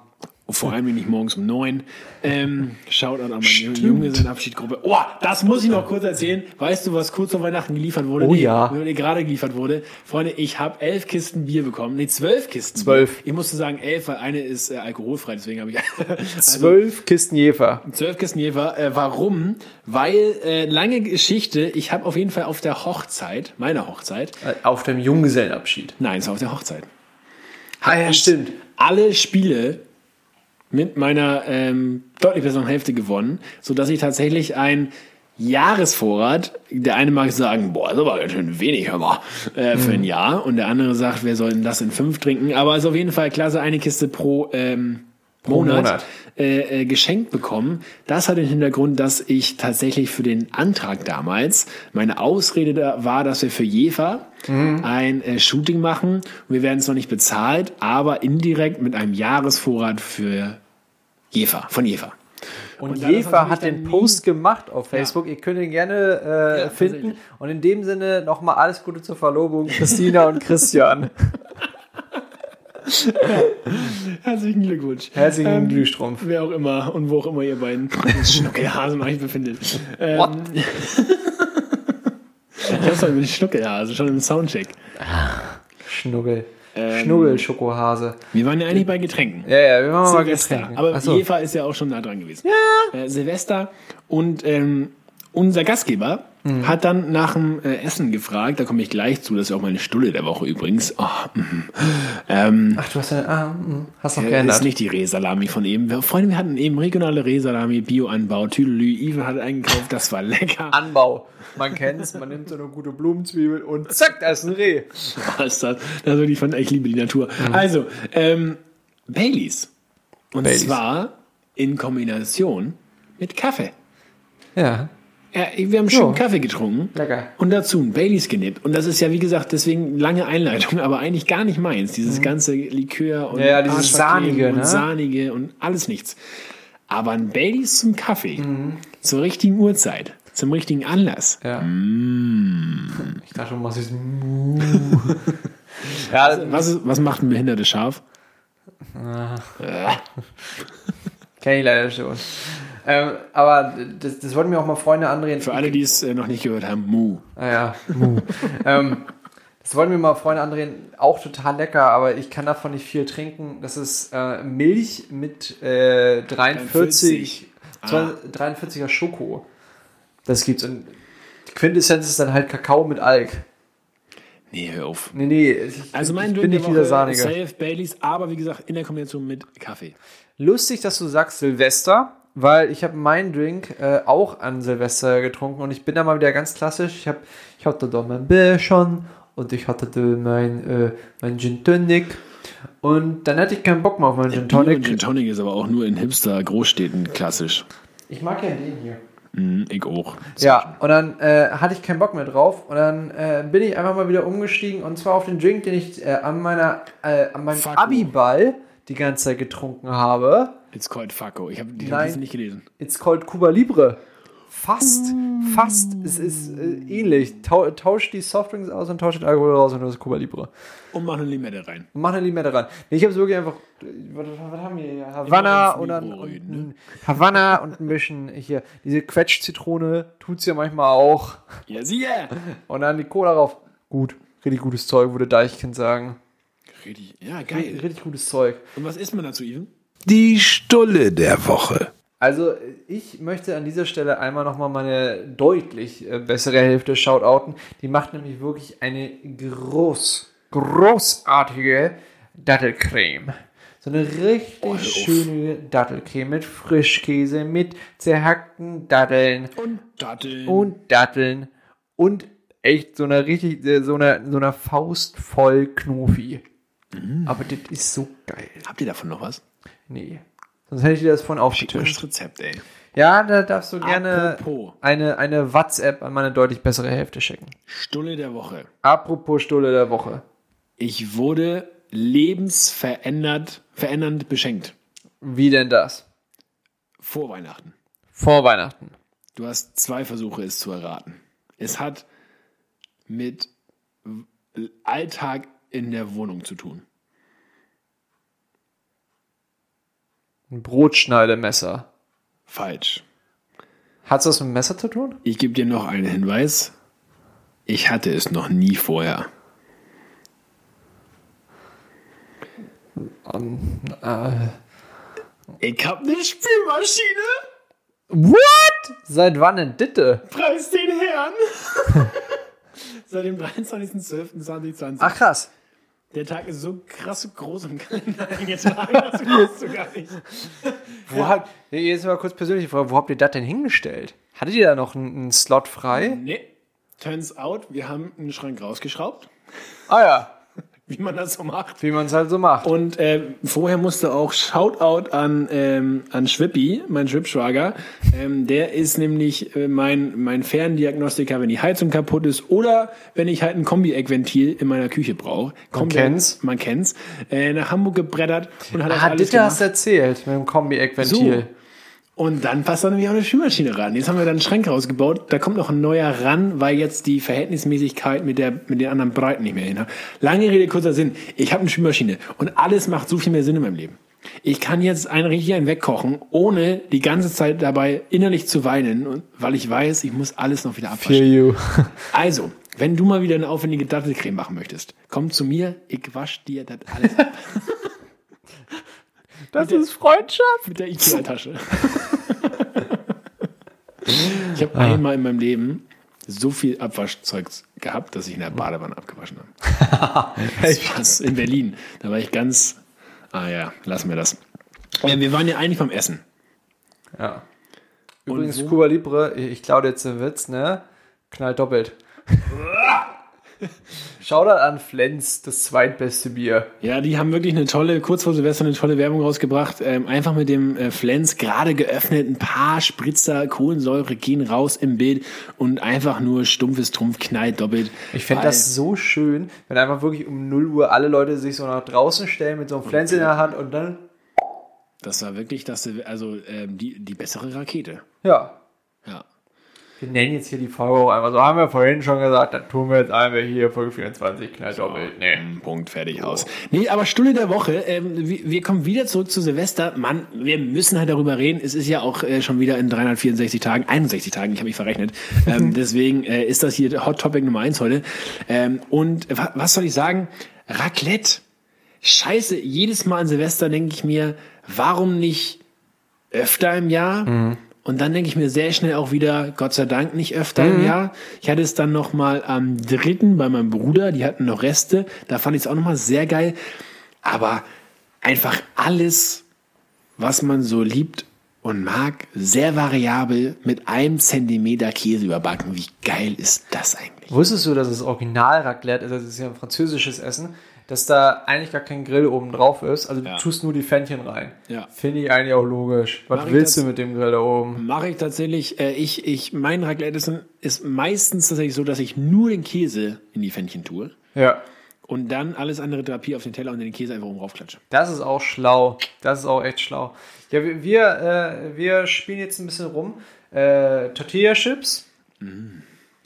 Vor allem nicht morgens um neun. Ähm, Shoutout an meine Junggesellenabschiedgruppe. Oh, das muss ich noch kurz erzählen. Weißt du, was kurz vor Weihnachten geliefert wurde? Oh Nee, ja. nee, gerade geliefert wurde. Freunde, ich habe elf Kisten Bier bekommen. Nee, zwölf Kisten. Zwölf. Ich musste sagen elf, weil eine ist äh, alkoholfrei, deswegen habe ich also, Zwölf Kisten Jefer. zwölf Kisten Jever. Äh, warum? Weil, äh, lange Geschichte, ich habe auf jeden Fall auf der Hochzeit, meiner Hochzeit, Äh, Auf dem Junggesellenabschied. nein, es war auf der Hochzeit, Ah ja, stimmt. alle Spiele mit meiner ähm, deutlich besseren Hälfte gewonnen, sodass ich tatsächlich ein Jahresvorrat, der eine mag sagen, boah, das ist aber ganz schön wenig, hör mal, äh, für ein Jahr. Und der andere sagt, wer soll denn das in fünf trinken? Aber ist auf jeden Fall klasse, eine Kiste pro, ähm, Monat, Monat. Äh, äh, geschenkt bekommen. Das hat den Hintergrund, dass ich tatsächlich für den Antrag damals, meine Ausrede da war, dass wir für Jefa ein äh, Shooting machen. Wir werden es noch nicht bezahlt, aber indirekt mit einem Jahresvorrat für Jefa, von Jefa. Und, das Jefer hat den Post gemacht auf Facebook. Ihr könnt ihn gerne äh, Ja, finden. Und in dem Sinne nochmal alles Gute zur Verlobung, Christina und Christian. Herzlichen Glückwunsch. Herzlichen Ähm, Glühstrumpf. Wer auch immer und wo auch immer ihr beiden Schnuckelhasen euch befindet. Ähm, What? ich hab's doch über die Schnuckelhase, schon im Soundcheck. Schnuggel. Ähm, Schnuggel, Schokohase. Wir waren ja eigentlich bei Getränken. Ja, ja, wir mal Silvester. Getränke. Aber Achso. Jefa ist ja auch schon nah dran gewesen. Ja. Äh, Silvester und ähm, unser Gastgeber Mhm. hat dann nach dem äh, Essen gefragt, da komme ich gleich zu, das ist ja auch meine Stulle der Woche übrigens. Oh, mhm. ähm, Ach, du hast ja, ah, hm, hast noch äh, geändert. ist nicht die Rehsalami von eben. Wir- Freunde, wir hatten eben regionale Rehsalami, Bioanbau, Tüdelü, Ivan hat eingekauft, das war lecker. Anbau. Man kennt's, man nimmt so eine gute Blumenzwiebel und zack, da ist ein Reh. Was ist das? Das wirklich von, ich liebe die Natur. Also, ähm, Baileys. Und Baileys. zwar in Kombination mit Kaffee. Ja, Ja, wir haben schön. Kaffee getrunken. Lecker. Und dazu ein Baileys genippt. Und das ist ja, wie gesagt, deswegen lange Einleitung, aber eigentlich gar nicht meins. Dieses ganze Likör und Mhm. Ja, ja, dieses Sahnige, und ne? Sahnige und alles nichts. Aber ein Baileys zum Kaffee, Mhm. zur richtigen Uhrzeit, zum richtigen Anlass. ja. Mm. Ich dachte schon, was ist. ja, Was, ist, was macht ein behindertes Schaf? kenne ich leider schon. Ähm, aber das, das wollten mir auch mal Freunde andrehen. Für alle, die es äh, noch nicht gehört haben, Mu. Ah ja, Mu. ähm, das wollten mir mal Freunde andrehen. Auch total lecker, aber ich kann davon nicht viel trinken. Das ist äh, Milch mit äh, 43, 43. 43er Schoko. Das gibt's. Und die Quintessenz ist dann halt Kakao mit Alk. Nee, hör auf. Nee, nee, ich, Also mein ich bin nicht wieder Woche, Sahniger. Safe Baileys, aber wie gesagt, in der Kombination mit Kaffee. Lustig, dass du sagst Silvester, weil ich habe meinen Drink äh, auch an Silvester getrunken und ich bin da mal wieder ganz klassisch. Ich, hab, ich hatte da mein Bier schon und ich hatte mein, äh, mein Gin Tonic und dann hatte ich keinen Bock mehr auf meinen Gin Bier Tonic. Gin Tonic ist aber auch nur in Hipster-Großstädten klassisch. Ich mag ja den hier. Mhm, ich auch. Ja, und dann äh, hatte ich keinen Bock mehr drauf und dann äh, bin ich einfach mal wieder umgestiegen und zwar auf den Drink, den ich äh, an meiner äh, an meinem Fuck. Abiball die ganze Zeit getrunken habe. It's called Fucko. Ich habe die Nein. nicht gelesen. It's called Cuba Libre. Fast, fast. Es ist äh, ähnlich. Tau tausch die Softdrinks aus und tausch den Alkohol raus und du hast Cuba Libre. Und mach eine Limette rein. Und mach eine Limette ran. Nee, ich habe es wirklich einfach. Was, was haben wir hier? Havanna und dann. Und, ein Havanna und ein bisschen hier. Diese Quetschzitrone tut's ja manchmal auch. Ja, sicher. Und dann die Cola drauf. Gut. Richtig gutes Zeug, würde Deichkind sagen. Richtig. Ja, geil. Richtig gutes Zeug. Und was isst man dazu, Even? Die Stulle der Woche. Also ich möchte an dieser Stelle einmal nochmal meine deutlich äh, bessere Hälfte shoutouten. Die macht nämlich wirklich eine groß, großartige Dattelcreme. So eine richtig Oh, schöne Dattelcreme mit Frischkäse, mit zerhackten Datteln Und Datteln. und Datteln und echt so einer richtig, äh, so einer, so einer Faust voll Knofi. Mm. Aber das ist so geil. Habt ihr davon noch was? Nee. Sonst hätte ich dir das vorhin Schick mir aufgetischt. das Rezept, ey. Ja, da darfst du gerne Apropos. eine, eine WhatsApp an meine deutlich bessere Hälfte schicken. Stulle der Woche. Apropos Stulle der Woche. Ich wurde lebensverändert, verändernd beschenkt. Wie denn das? Vor Weihnachten. Vor Weihnachten. Du hast zwei Versuche, es zu erraten. Es hat mit Alltag in der Wohnung zu tun. Ein Brotschneidemesser. Falsch. Hat's was mit dem Messer zu tun? Ich gebe dir noch einen Hinweis. Ich hatte es noch nie vorher. Äh, Ich habe eine Spülmaschine. what? Seit wann denn Ditte? Preis den Herrn. Seit dem 23.12.2020. Ach krass. Der Tag ist so krass groß im Kalender das weißt du gar nicht. Wo habt, jetzt mal kurz persönliche Frage, wo habt ihr das denn hingestellt? Hattet ihr da noch einen, einen Slot frei? Nee, turns out, wir haben einen Schrank rausgeschraubt, Ah ja. Wie man das so macht. Wie man es halt so macht. Und äh, vorher musste auch Shoutout an, ähm, an Schwippi, mein Schwippschwager. Ähm, der ist nämlich äh, mein, mein Ferndiagnostiker, wenn die Heizung kaputt ist oder wenn ich halt ein Kombi-Eckventil in meiner Küche brauche. Man kennt's. Man kennt's. Äh, nach Hamburg gebrettert und hat das Ah, alles Ditte hast gemacht. du erzählt mit dem Kombi-Eckventil. So. Und dann passt da nämlich auch eine Spülmaschine ran. Jetzt haben wir dann einen Schrank rausgebaut. Da kommt noch ein neuer ran, weil jetzt die Verhältnismäßigkeit mit, der, mit den anderen Breiten nicht mehr hin. Lange Rede, kurzer Sinn. Ich habe eine Spülmaschine und alles macht so viel mehr Sinn in meinem Leben. Ich kann jetzt einen richtig einen wegkochen, ohne die ganze Zeit dabei innerlich zu weinen, weil ich weiß, ich muss alles noch wieder abwaschen. you. Also, wenn du mal wieder eine aufwendige Dattelcreme machen möchtest, komm zu mir, ich wasch dir das alles ab Das ist Freundschaft. mit der Ikea-Tasche. ich habe einmal in meinem Leben so viel Abwaschzeug gehabt, dass ich in der Badewanne abgewaschen habe. Das war's in Berlin. Da war ich ganz. Ah ja, lassen wir das. Ja, wir waren ja eigentlich beim Essen. Ja. Übrigens, Cuba Libre, ich klaue dir jetzt den Witz, ne? Knallt doppelt. Schau da an Flens, das zweitbeste Bier. Ja, die haben wirklich eine tolle, kurz vor Silvester eine tolle Werbung rausgebracht. Ähm, einfach mit dem äh, Flens gerade geöffnet, ein paar Spritzer Kohlensäure gehen raus im Bild und einfach nur stumpfes Trumpf knallt doppelt. Ich fände das so schön, wenn einfach wirklich um 0 Uhr alle Leute sich so nach draußen stellen mit so einem Flens in der Hand und dann, Das war wirklich das, also ähm, die, die bessere Rakete. ja. Ja. Wir nennen jetzt hier die Folge auch einfach so, haben wir vorhin schon gesagt, dann tun wir jetzt einfach hier Folge 24, knallt doppelt. Nee. Punkt, fertig aus. Nee, aber Stunde der Woche. Ähm, wir, wir kommen wieder zurück zu Silvester. Mann, wir müssen halt darüber reden. Es ist ja auch äh, schon wieder in 364 Tagen, 61 Tagen, ich habe mich verrechnet. Ähm, deswegen äh, ist das hier Hot Topic Nummer eins heute. Ähm, und wa was soll ich sagen? Raclette. Scheiße, jedes Mal an Silvester denke ich mir, warum nicht öfter im Jahr? Und dann denke ich mir sehr schnell auch wieder, Gott sei Dank nicht öfter im Jahr. Ich hatte es dann noch mal am dritten bei meinem Bruder, die hatten noch Reste. Da fand ich es auch noch mal sehr geil. Aber einfach alles, was man so liebt und mag, sehr variabel mit einem Zentimeter Käse überbacken. Wie geil ist das eigentlich? Wusstest du, dass es Original Raclette ist, das ist ja ein französisches Essen, dass da eigentlich gar kein Grill oben drauf ist, also Ja. du tust nur die Fännchen rein. Ja. Finde ich eigentlich auch logisch. Was Mach willst du mit dem Grill da oben? Mache ich tatsächlich, äh, ich, ich, mein Raclette ist, ist meistens tatsächlich so, dass ich nur den Käse in die Pfännchen tue Ja. und dann alles andere drapiere auf den Teller und den Käse einfach oben raufklatsche. Das ist auch schlau. Das ist auch echt schlau. Ja, wir, wir, äh, wir spielen jetzt ein bisschen rum. Äh, Tortilla-Chips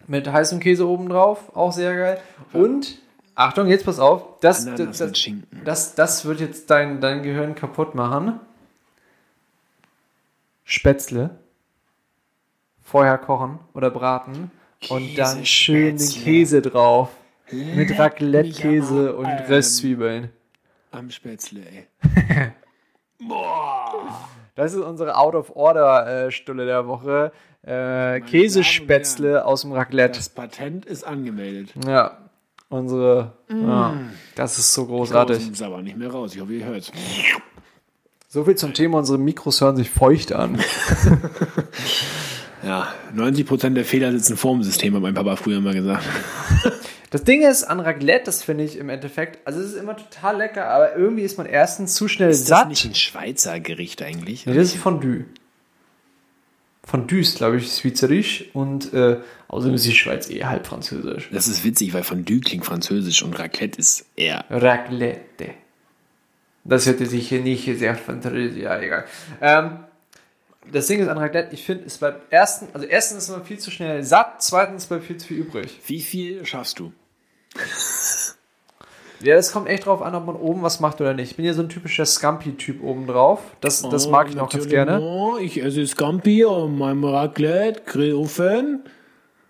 mit heißem Käse oben drauf, auch sehr geil. Und, Achtung, jetzt pass auf, das, das, das, das, das wird jetzt dein, dein Gehirn kaputt machen. Spätzle. Vorher kochen oder braten. und dann schön den. Käse drauf. Mit Raclette-Käse und an. Röstzwiebeln. Am Spätzle, ey. Das ist unsere Out-of-Order-Stulle der Woche. Äh, Käsespätzle aus dem Raclette. Das Patent ist angemeldet. Ja, unsere. Ja, das ist so großartig. ist aber nicht mehr raus. Ich hoffe, ihr hört So viel zum Thema, unsere Mikros hören sich feucht an. Ja, 90% der Fehler sitzen vor dem System, hat mein Papa früher mal gesagt. Das Ding ist an Raclette, das finde ich im Endeffekt, also es ist immer total lecker, aber irgendwie ist man erstens zu schnell Ist das satt. nicht ein Schweizer Gericht eigentlich? Nee, das ist Fondue. Fondue ist, glaube ich, schweizerisch und äh, außerdem ist die Schweiz eh halb französisch. Das ist witzig, weil Fondue klingt französisch und Raclette ist eher. Raclette. Das hört sich hier nicht sehr französisch, ja, egal. Ähm, das Ding ist an Raclette, ich finde, es bleibt erstens, also erstens ist man viel zu schnell satt, zweitens bleibt viel zu viel übrig. Wie viel schaffst du? Ja, das kommt echt drauf an, ob man oben was macht oder nicht. Ich bin ja so ein typischer Scampi-Typ oben drauf. Das, das mag ich noch ganz gerne. Oh, ich esse Scampi und meinem Raclette, Grillofen.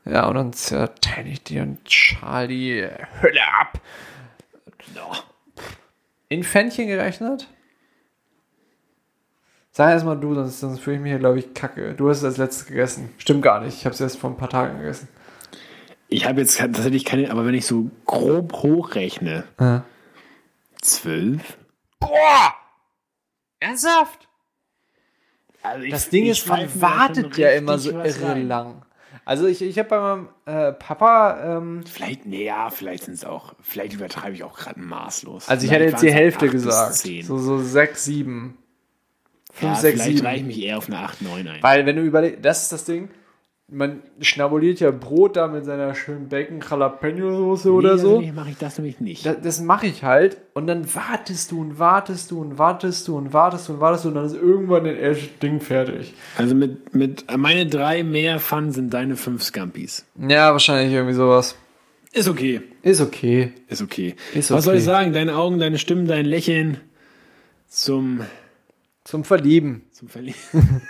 Ja, und dann zerteile ich dir und schal die Hölle ab. In Pfännchen gerechnet? Sag erst mal du, sonst, sonst fühle ich mich hier, glaube ich, kacke. Du hast es als letztes gegessen. Stimmt gar nicht. Ich habe es erst vor ein paar Tagen gegessen. Ich habe jetzt tatsächlich keine, aber wenn ich so grob hochrechne, Ja. zwölf? Boah! Ernsthaft? Also ich, Das Ding ich ist, man wartet ja immer so irre rein. lang. Also ich, ich habe bei meinem äh, Papa, ähm, Vielleicht, nee, ja, vielleicht sind es auch, vielleicht übertreibe ich auch gerade maßlos. also ich Vielleicht hätte jetzt die Hälfte gesagt. So, so sechs, sieben. Fünf, ja, sechs, vielleicht sieben. reiche ich mich eher auf eine 8, 9 ein. Weil, wenn du überlegst, das ist das Ding, man schnabuliert ja Brot da mit seiner schönen Bacon Jalapeno Soße oder so. mache ich das nämlich nicht. Das, das mache ich halt und dann wartest du und wartest du und wartest du und wartest du und wartest du und dann ist irgendwann das erste Ding fertig. Also mit, mit meine drei mehr Pfannen sind deine fünf Scampis. Ja, wahrscheinlich irgendwie sowas. Ist okay. Ist okay. Ist okay. Ist Was soll okay. ich sagen? Deine Augen, deine Stimmen, dein Lächeln zum, Zum Verlieben. zum Verlieben.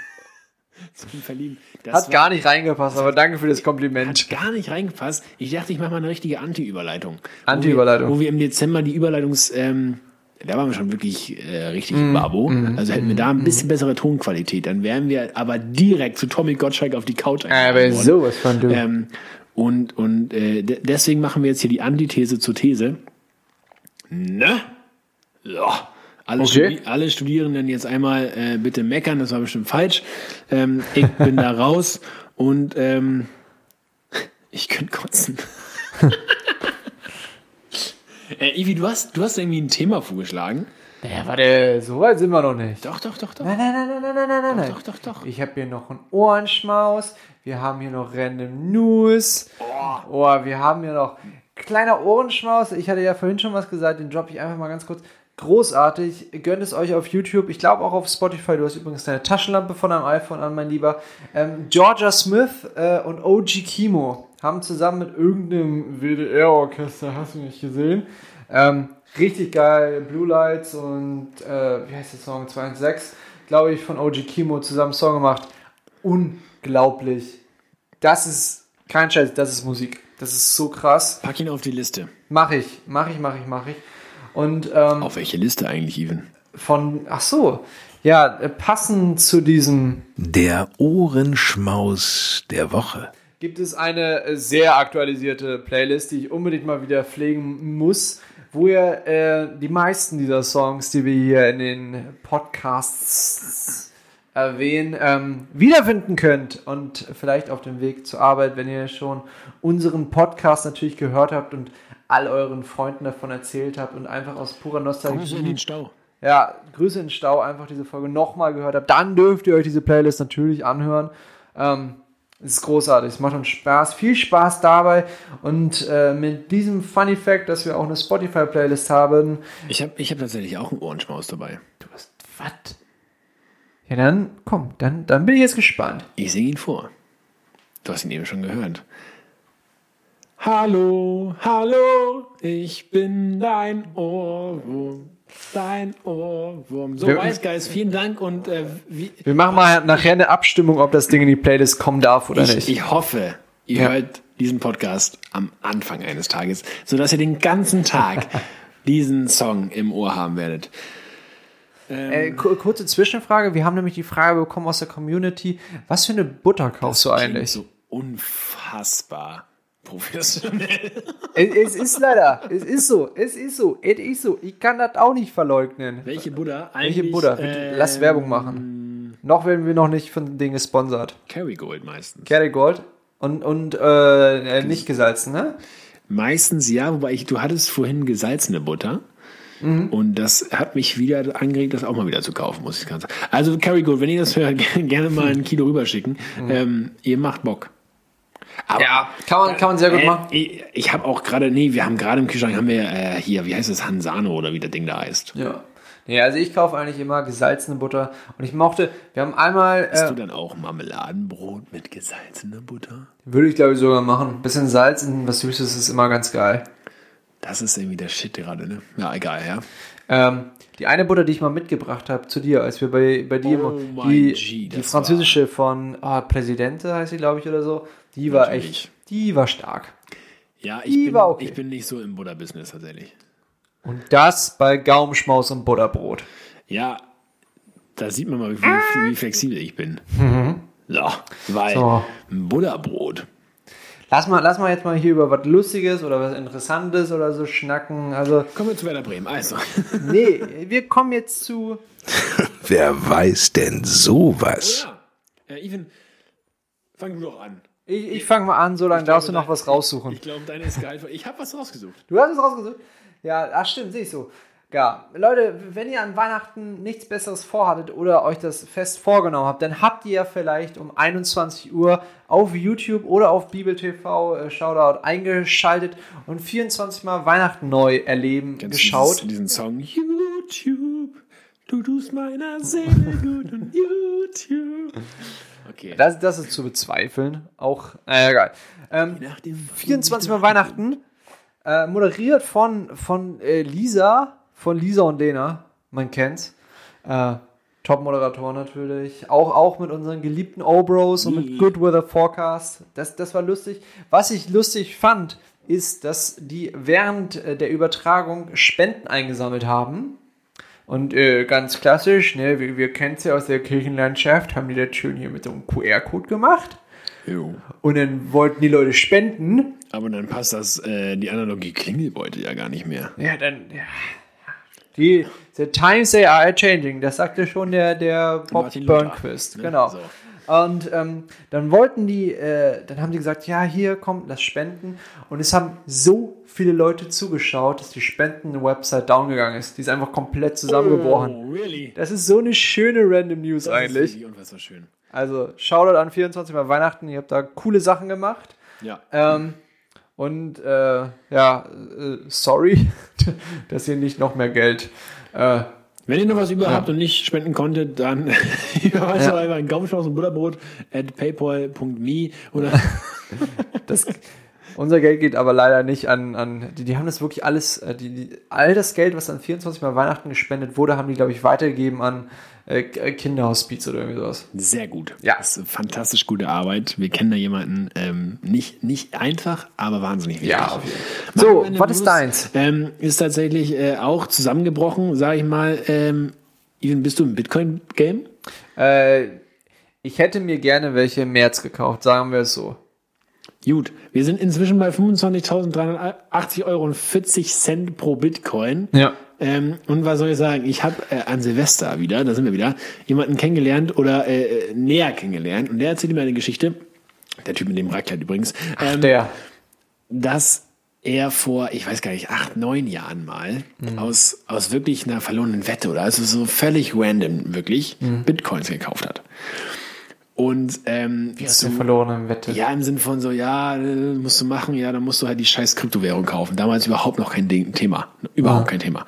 zum Verlieben. Das Hat war- gar nicht reingepasst, aber danke für das Kompliment. Hat gar nicht reingepasst. Ich dachte, ich mache mal eine richtige Anti-Überleitung. Anti-Überleitung. Wo wir, wo wir im Dezember die Überleitungs... Ähm, da waren wir schon wirklich äh, richtig Mhm. babo. Also hätten wir da ein bisschen bessere Tonqualität. Dann wären wir aber direkt zu Tommy Gottschalk auf die Couch worden. sowas von du. Ähm, und und äh, de- deswegen machen wir jetzt hier die Antithese zur These. Ne? Ja. Alle, Okay. Studi alle Studierenden jetzt einmal äh, bitte meckern, das war bestimmt falsch. Ähm, ich bin da raus und ähm, ich könnte kotzen. äh, Ivi, du hast, du hast irgendwie ein Thema vorgeschlagen. Ja, warte, so weit sind wir noch nicht. Doch, doch, doch, doch. Nein, nein, nein, nein, nein, nein, nein, nein. Doch, doch, doch. Ich habe hier noch einen Ohrenschmaus. Wir haben hier noch Random News. Oh, wir haben hier noch kleiner Ohrenschmaus. Ich hatte ja vorhin schon was gesagt, den droppe ich einfach mal ganz kurz. Großartig. Gönnt es euch auf YouTube. Ich glaube auch auf Spotify. Du hast übrigens deine Taschenlampe von deinem iPhone an, mein Lieber. Ähm, Georgia Smith äh, und OG Kimo haben zusammen mit irgendeinem WDR-Orchester, hast du nicht gesehen, ähm, richtig geil. Blue Lights und äh, wie heißt der Song? 216, glaube ich, von OG Kimo zusammen Song gemacht. Unglaublich. Das ist kein Scheiß, das ist Musik. Das ist so krass. Pack ihn auf die Liste. Mach ich, mach ich, mach ich, mach ich. Und ähm, Auf welche Liste eigentlich, Even? von, ach so, ja, passend zu diesem Der Ohrenschmaus der Woche. gibt es eine äh, sehr aktualisierte Playlist, die ich unbedingt mal wieder pflegen muss, wo ihr äh, die meisten dieser Songs, die wir hier in den Podcasts erwähnen, ähm, wiederfinden könnt und vielleicht auf dem Weg zur Arbeit, wenn ihr schon unseren Podcast natürlich gehört habt und all euren Freunden davon erzählt habt und einfach aus purer Nostalgie Stau. ja, Grüße in den Stau, einfach diese Folge nochmal gehört habt, dann dürft ihr euch diese Playlist natürlich anhören. Ähm, es ist großartig, es macht uns Spaß, viel Spaß dabei und äh, mit diesem Funny Fact, dass wir auch eine Spotify-Playlist haben. Ich habe ich hab tatsächlich auch einen Ohrenschmaus dabei. Du hast was? Ja, dann komm, dann, dann bin ich jetzt gespannt. Ich singe ihn vor. Du hast ihn eben schon gehört. Hallo, hallo, ich bin dein Ohrwurm, dein Ohrwurm. So, Wir- Wise Guys, vielen Dank und äh, wie, Wir machen mal nachher eine Abstimmung, ob das Ding in die Playlist kommen darf oder ich, nicht. ich hoffe, ihr Ja. hört diesen Podcast am Anfang eines Tages, sodass ihr den ganzen Tag diesen Song im Ohr haben werdet. Äh, ku- kurze Zwischenfrage. Wir haben nämlich die Frage bekommen aus der Community. Was für eine Butter kaufst du eigentlich? so unfassbar professionell. Es, ist leider. Es ist so. Es ist so. Es ist so. Ich kann das auch nicht verleugnen. Welche Buddha? Welche? Bitte, ähm, Lass Werbung machen. Noch werden wir noch nicht von denen gesponsert. Kerrygold meistens. Kerrygold und, und äh, äh, nicht gesalzen, ne? Meistens ja, wobei ich, du hattest vorhin gesalzene Butter. Mhm. Und das hat mich wieder angeregt, das auch mal wieder zu kaufen, muss ich ganz sagen. Also Kerrygold, wenn ihr das hört, gerne mal ein Kilo rüberschicken. Ähm, ihr macht Bock. Aber. Ja, kann man, kann man sehr gut äh, machen. Ich, ich habe auch gerade, nee, wir haben gerade im Kühlschrank, haben wir äh, hier, wie heißt das, Hansano oder wie das Ding da heißt. Ja. Nee, also ich kaufe eigentlich immer gesalzene Butter. Und ich mochte, wir haben einmal, Hast äh, du dann auch Marmeladenbrot mit gesalzener Butter? würde ich glaube ich sogar machen. Bisschen Salz in was Süßes ist immer ganz geil. Das ist irgendwie der Shit gerade, ne? Ja, egal, ja. Ähm, die eine Butter, die ich mal mitgebracht habe zu dir, als wir bei, bei dir, Oh die, G, die französische von ah, Presidente heißt sie, glaube ich, oder so, die war Natürlich. echt, die war stark. Ja, ich Die bin, war okay. ich bin nicht so im Butter-Business tatsächlich. Und das bei Gaumenschmaus und Butterbrot. Ja, da sieht man mal, wie, wie, wie flexibel ich bin. So, weil Mhm. So. ein Butterbrot. Lass mal, lass mal jetzt mal hier über was Lustiges oder was Interessantes oder so schnacken. Also, Kommen wir zu Werder Bremen. Also, nee, wir kommen jetzt zu. Wer weiß denn sowas? ja. Äh, Even, fang du doch an. Ich, ich fange mal an, so lange darfst du noch was raussuchen. Ich glaube, deine ist geil. Ich habe was rausgesucht. Du hast es rausgesucht? Ja, ach stimmt, sehe ich so. Ja, Leute, wenn ihr an Weihnachten nichts Besseres vorhattet oder euch das fest vorgenommen habt, dann habt ihr ja vielleicht um 21 Uhr auf YouTube oder auf Bibel TV äh, Shoutout eingeschaltet und 24 Mal Weihnachten neu erleben Kennst geschaut. Du diesen Song YouTube, du tust meiner Seele gut und YouTube. Okay. Das, das ist zu bezweifeln. Auch, naja, egal. Ähm, Nach dem 24 Mal Weihnachten, äh, moderiert von, von äh, Lisa, von Lisa und Lena, man kennt's. Äh, Top-Moderator natürlich. Auch, auch mit unseren geliebten O-Bros und mit Good Weather Forecast. Das, das war lustig. Was ich lustig fand, ist, dass die während äh, der Übertragung Spenden eingesammelt haben. Und äh, ganz klassisch, ne, wir, wir kennen es ja aus der Kirchenlandschaft, haben die das schön hier mit so einem QR-Code gemacht. Jo. Und dann wollten die Leute spenden. Aber dann passt das, äh, die Analogie Klingelbeutel ja gar nicht mehr. Ja, dann, ja. Die, the times they are changing, das sagte schon der, der Bob Burnquist, ne? genau. So. Und ähm, dann wollten die, äh, dann haben die gesagt, ja, hier kommt das Spenden. Und es haben so viele Leute zugeschaut, dass die Spenden-Website down gegangen ist. Die ist einfach komplett zusammengebrochen. Oh, really? Das ist so eine schöne Random News Das eigentlich. ist unfassbar schön. Also, Shoutout an 24 Mal Weihnachten, ihr habt da coole Sachen gemacht. Ja. Ähm, und äh, ja, äh, sorry, dass ihr nicht noch mehr Geld. Äh, Wenn ihr noch was über habt und nicht spenden konntet, dann überweist doch einfach ein Gaumenschmaus und Butterbrot at paypal.me oder das, unser Geld geht aber leider nicht an. an die, die haben das wirklich alles, äh, die, die, all das Geld, was an 24 Mal Weihnachten gespendet wurde, haben die, glaube ich, weitergegeben an äh, Kinderhospiz oder irgendwie sowas. sehr gut. Ja. Das ist fantastisch gute Arbeit. Wir kennen da jemanden, ähm, nicht, nicht einfach, aber wahnsinnig wichtig. Ja, auf jeden Mein So, was ist deins? Ähm, ist tatsächlich äh, auch zusammengebrochen, sage ich mal. Ähm, Even, bist du im Bitcoin-Game? Äh, ich hätte mir gerne welche im März gekauft, sagen wir es so. Gut, wir sind inzwischen bei 25.380 Euro und 40 Cent pro Bitcoin. Ja. Ähm, und was soll ich sagen? Ich habe äh, an Silvester wieder, da sind wir wieder, jemanden kennengelernt oder äh, näher kennengelernt und der erzählte mir eine Geschichte, der Typ mit dem Rackkleid übrigens, ähm, Der. dass er vor, ich weiß gar nicht, acht, neun Jahren mal aus, aus wirklich einer verlorenen Wette oder also so völlig random wirklich Bitcoins gekauft hat. Und ähm, Aus der verlorenen Wette. ja, im Sinn von so, ja, musst du machen, ja, dann musst du halt die scheiß Kryptowährung kaufen. Damals überhaupt noch kein Ding, Thema. Überhaupt kein Thema.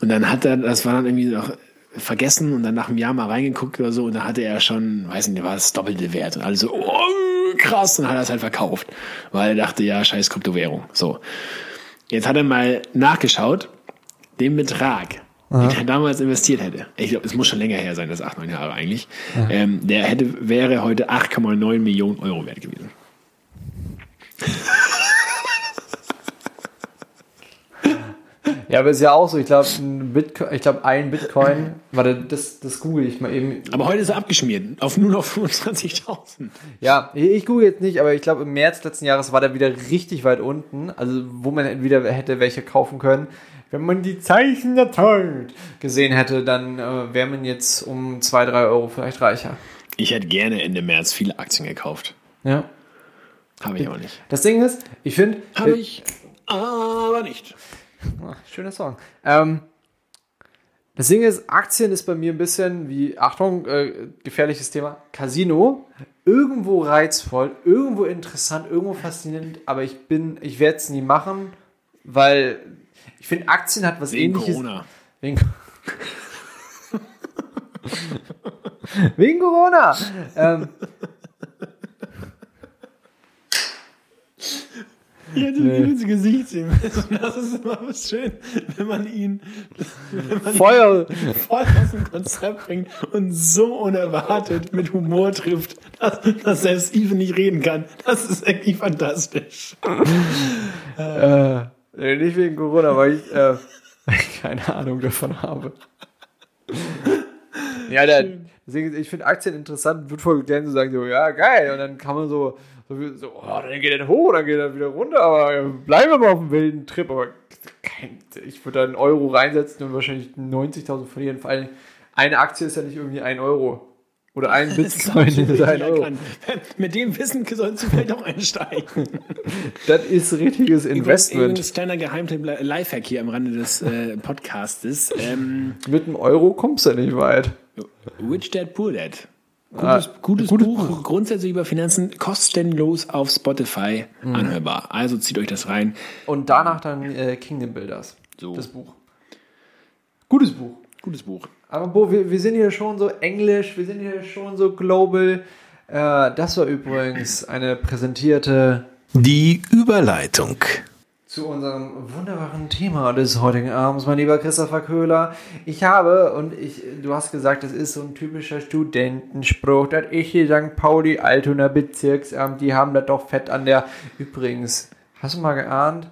Und dann hat er, das war dann irgendwie noch vergessen und dann nach einem Jahr mal reingeguckt oder so und da hatte er schon, weiß nicht, war das doppelte Wert und alle so, oh, krass, und dann hat er es halt verkauft. Weil er dachte, ja, scheiß Kryptowährung. So. Jetzt hat er mal nachgeschaut, den Betrag, den er damals investiert hätte. Ich glaube, es muss schon länger her sein, das ist acht, neun Jahre eigentlich. Ähm, der hätte, wäre heute 8,9 Millionen Euro wert gewesen. Ja, aber ist ja auch so. Ich glaube, ein Bitcoin, ich glaube, ein Bitcoin, warte, das, das google ich mal eben. Aber heute ist er abgeschmiert, auf nur noch 25.000. Ja, ich google jetzt nicht, aber ich glaube, im März letzten Jahres war der wieder richtig weit unten. Also, wo man wieder hätte welche kaufen können. Wenn man die Zeichen der Zeit gesehen hätte, dann äh, wäre man jetzt um 2, 3 Euro vielleicht reicher. Ich hätte gerne Ende März viele Aktien gekauft. Ja. Habe ich aber nicht. Das Ding ist, ich finde. Habe ich, aber nicht. Ah, schöner Song. Ähm, das Ding ist, Aktien ist bei mir ein bisschen wie, Achtung, äh, gefährliches Thema, Casino. Irgendwo reizvoll, irgendwo interessant, irgendwo faszinierend, aber ich bin, ich werde es nie machen, weil ich finde, Aktien hat was Wegen ähnliches. Corona. Wegen, Wegen Corona. Ähm, Ich hätte nee. ins Gesicht sehen müssen. Das ist immer was schön, wenn man ihn, wenn man Feuer. ihn voll aus dem Konzept bringt und so unerwartet mit Humor trifft, dass, dass selbst Steven nicht reden kann. Das ist eigentlich fantastisch. äh, nicht wegen Corona, weil ich äh, keine Ahnung davon habe. ja, der, deswegen, ich finde Aktien interessant, wird voll gerne so sagen, so, ja, geil. Und dann kann man so so, so oh, dann geht er hoch, dann geht er wieder runter, aber bleiben wir mal auf dem wilden Trip. Aber kein, ich würde da einen Euro reinsetzen und wahrscheinlich 90.000 verlieren. Vor allem eine Aktie ist ja nicht irgendwie ein Euro. Oder ein Bitcoin ist ein Euro. Mit dem Wissen sollst du vielleicht auch einsteigen. das ist richtiges Investment. Übrigens, kleiner Geheimtipp, Lifehack hier am Rande des äh, Podcastes. Ähm, Mit einem Euro kommst du ja nicht weit. Rich Dad, Poor Dad. Gutes, ah, gutes, gutes Buch, Buch, grundsätzlich über Finanzen, kostenlos auf Spotify mhm. anhörbar. Also zieht euch das rein. Und danach dann äh, Kingdom Builders, so. das Buch. Gutes Buch. Gutes Buch. Aber Bo, wir, wir sind hier schon so englisch, wir sind hier schon so global. Äh, das war übrigens eine präsentierte... Die Überleitung zu unserem wunderbaren Thema des heutigen Abends, mein lieber Christopher Köhler. Ich habe, und ich, du hast gesagt, das ist so ein typischer Studentenspruch, dass ich die St. Pauli Altona Bezirksamt, die haben da doch fett an der. Übrigens, hast du mal geahnt?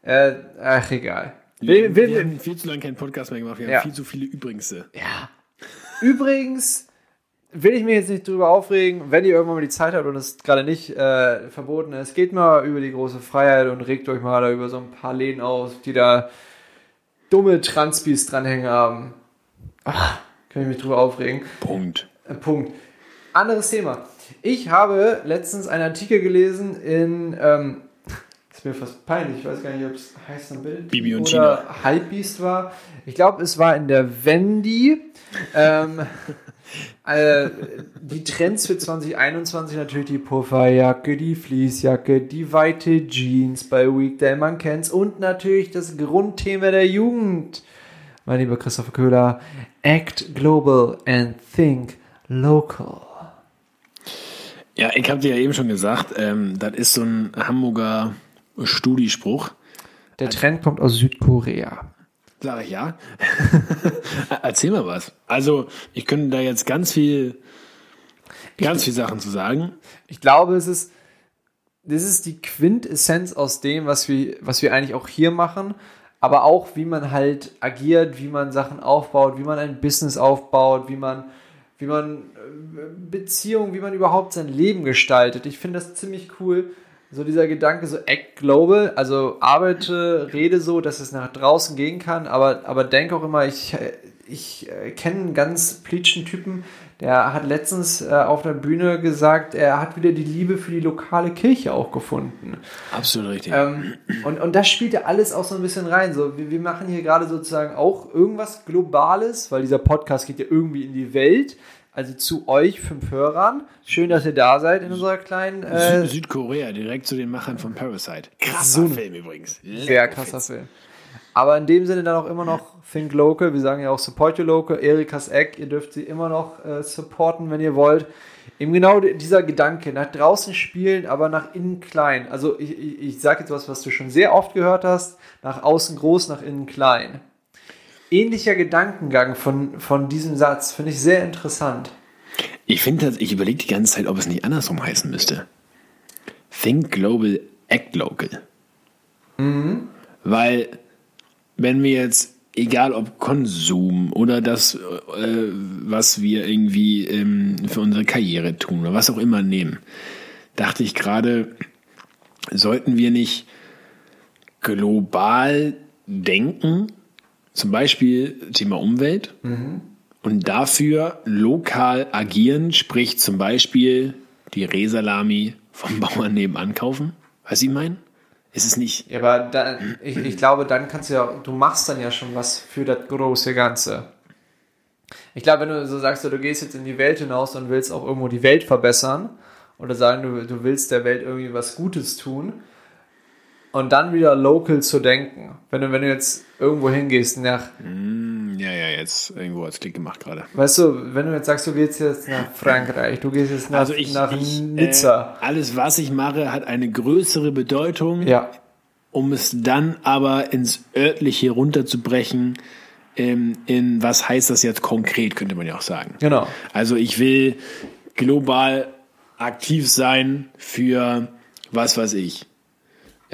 Äh, ach, egal. Wir, wir, wir haben viel zu lange keinen Podcast mehr gemacht, wir ja. haben viel zu viele Übrigste. Ja. Übrigens will ich mich jetzt nicht drüber aufregen, wenn ihr irgendwann mal die Zeit habt und es gerade nicht äh, verboten ist, geht mal über die große Freiheit und regt euch mal da über so ein paar Läden aus, die da dumme Transpis dranhängen haben. Ach, kann ich mich drüber aufregen. Punkt. Äh, Punkt. Anderes Thema. Ich habe letztens einen Artikel gelesen in, ähm, ist mir fast peinlich, ich weiß gar nicht, ob es heißt am Bild Bibi und oder Tina. Hypebeast war. Ich glaube, es war in der Wendy. ähm, äh, die Trends für 2021 natürlich die Pufferjacke, die Fließjacke, die weite Jeans bei Weekday, man kennt's und natürlich das Grundthema der Jugend. Mein lieber Christopher Köhler, act global and think local. Ja, ich habe dir ja eben schon gesagt, ähm, das ist so ein Hamburger Studiespruch. Der Trend kommt aus Südkorea. Sag ich ja. Erzähl mal was. Also, ich könnte da jetzt ganz viel, ganz viel Sachen zu sagen. Ich glaube, es ist, das ist die Quintessenz aus dem, was wir, was wir eigentlich auch hier machen, aber auch, wie man halt agiert, wie man Sachen aufbaut, wie man ein Business aufbaut, wie man, wie man äh, Beziehungen, wie man überhaupt sein Leben gestaltet. Ich finde das ziemlich cool so dieser Gedanke, so act global, also arbeite, rede so, dass es nach draußen gehen kann, aber, aber denke auch immer, ich, ich äh, kenne einen ganz plitschen Typen, der hat letztens äh, auf der Bühne gesagt, er hat wieder die Liebe für die lokale Kirche auch gefunden. Absolut richtig. Ähm, und, und das spielt ja alles auch so ein bisschen rein. So, wir, wir machen hier gerade sozusagen auch irgendwas Globales, weil dieser Podcast geht ja irgendwie in die Welt. Also zu euch fünf Hörern. Schön, dass ihr da seid in unserer kleinen. Äh, Südkorea, direkt zu den Machern von Parasite. Krasser Film übrigens. Sehr krasser Film. Aber in dem Sinne dann auch immer noch Think Local. Wir sagen ja auch Support Your Local. Erikas Eck, ihr dürft sie immer noch äh, supporten, wenn ihr wollt. Eben genau dieser Gedanke, nach draußen spielen, aber nach innen klein. Also ich, ich, ich sage jetzt was, was du schon sehr oft gehört hast. Nach außen groß, nach innen klein ähnlicher Gedankengang von, von diesem Satz. Finde ich sehr interessant. Ich finde, ich überlege die ganze Zeit, ob es nicht andersrum heißen müsste. Think global, act local. Mhm. Weil wenn wir jetzt, egal ob Konsum oder das, äh, was wir irgendwie ähm, für unsere Karriere tun oder was auch immer nehmen, dachte ich gerade, sollten wir nicht global denken, zum Beispiel Thema Umwelt, und dafür lokal agieren, sprich zum Beispiel die Resalami vom Bauern nebenan kaufen? Weißt du, ich? Ist es nicht. Ja, aber dann, ich, ich glaube, dann kannst du ja, du machst dann ja schon was für das große Ganze. Ich glaube, wenn du so sagst, du gehst jetzt in die Welt hinaus und willst auch irgendwo die Welt verbessern oder sagen, du, du willst der Welt irgendwie was Gutes tun und dann wieder local zu denken. Wenn du, wenn du jetzt irgendwo hingehst nach, Hm, ja, ja, jetzt irgendwo als Klick gemacht gerade. weißt du, wenn du jetzt sagst, du gehst jetzt nach Frankreich, du gehst jetzt nach, Also ich, nach ich Nizza. Äh, alles, was ich mache, hat eine größere Bedeutung, ja, um es dann aber ins örtliche runterzubrechen. Ähm, in was heißt das jetzt konkret, könnte man ja auch sagen. genau. Also ich will global aktiv sein für was weiß ich.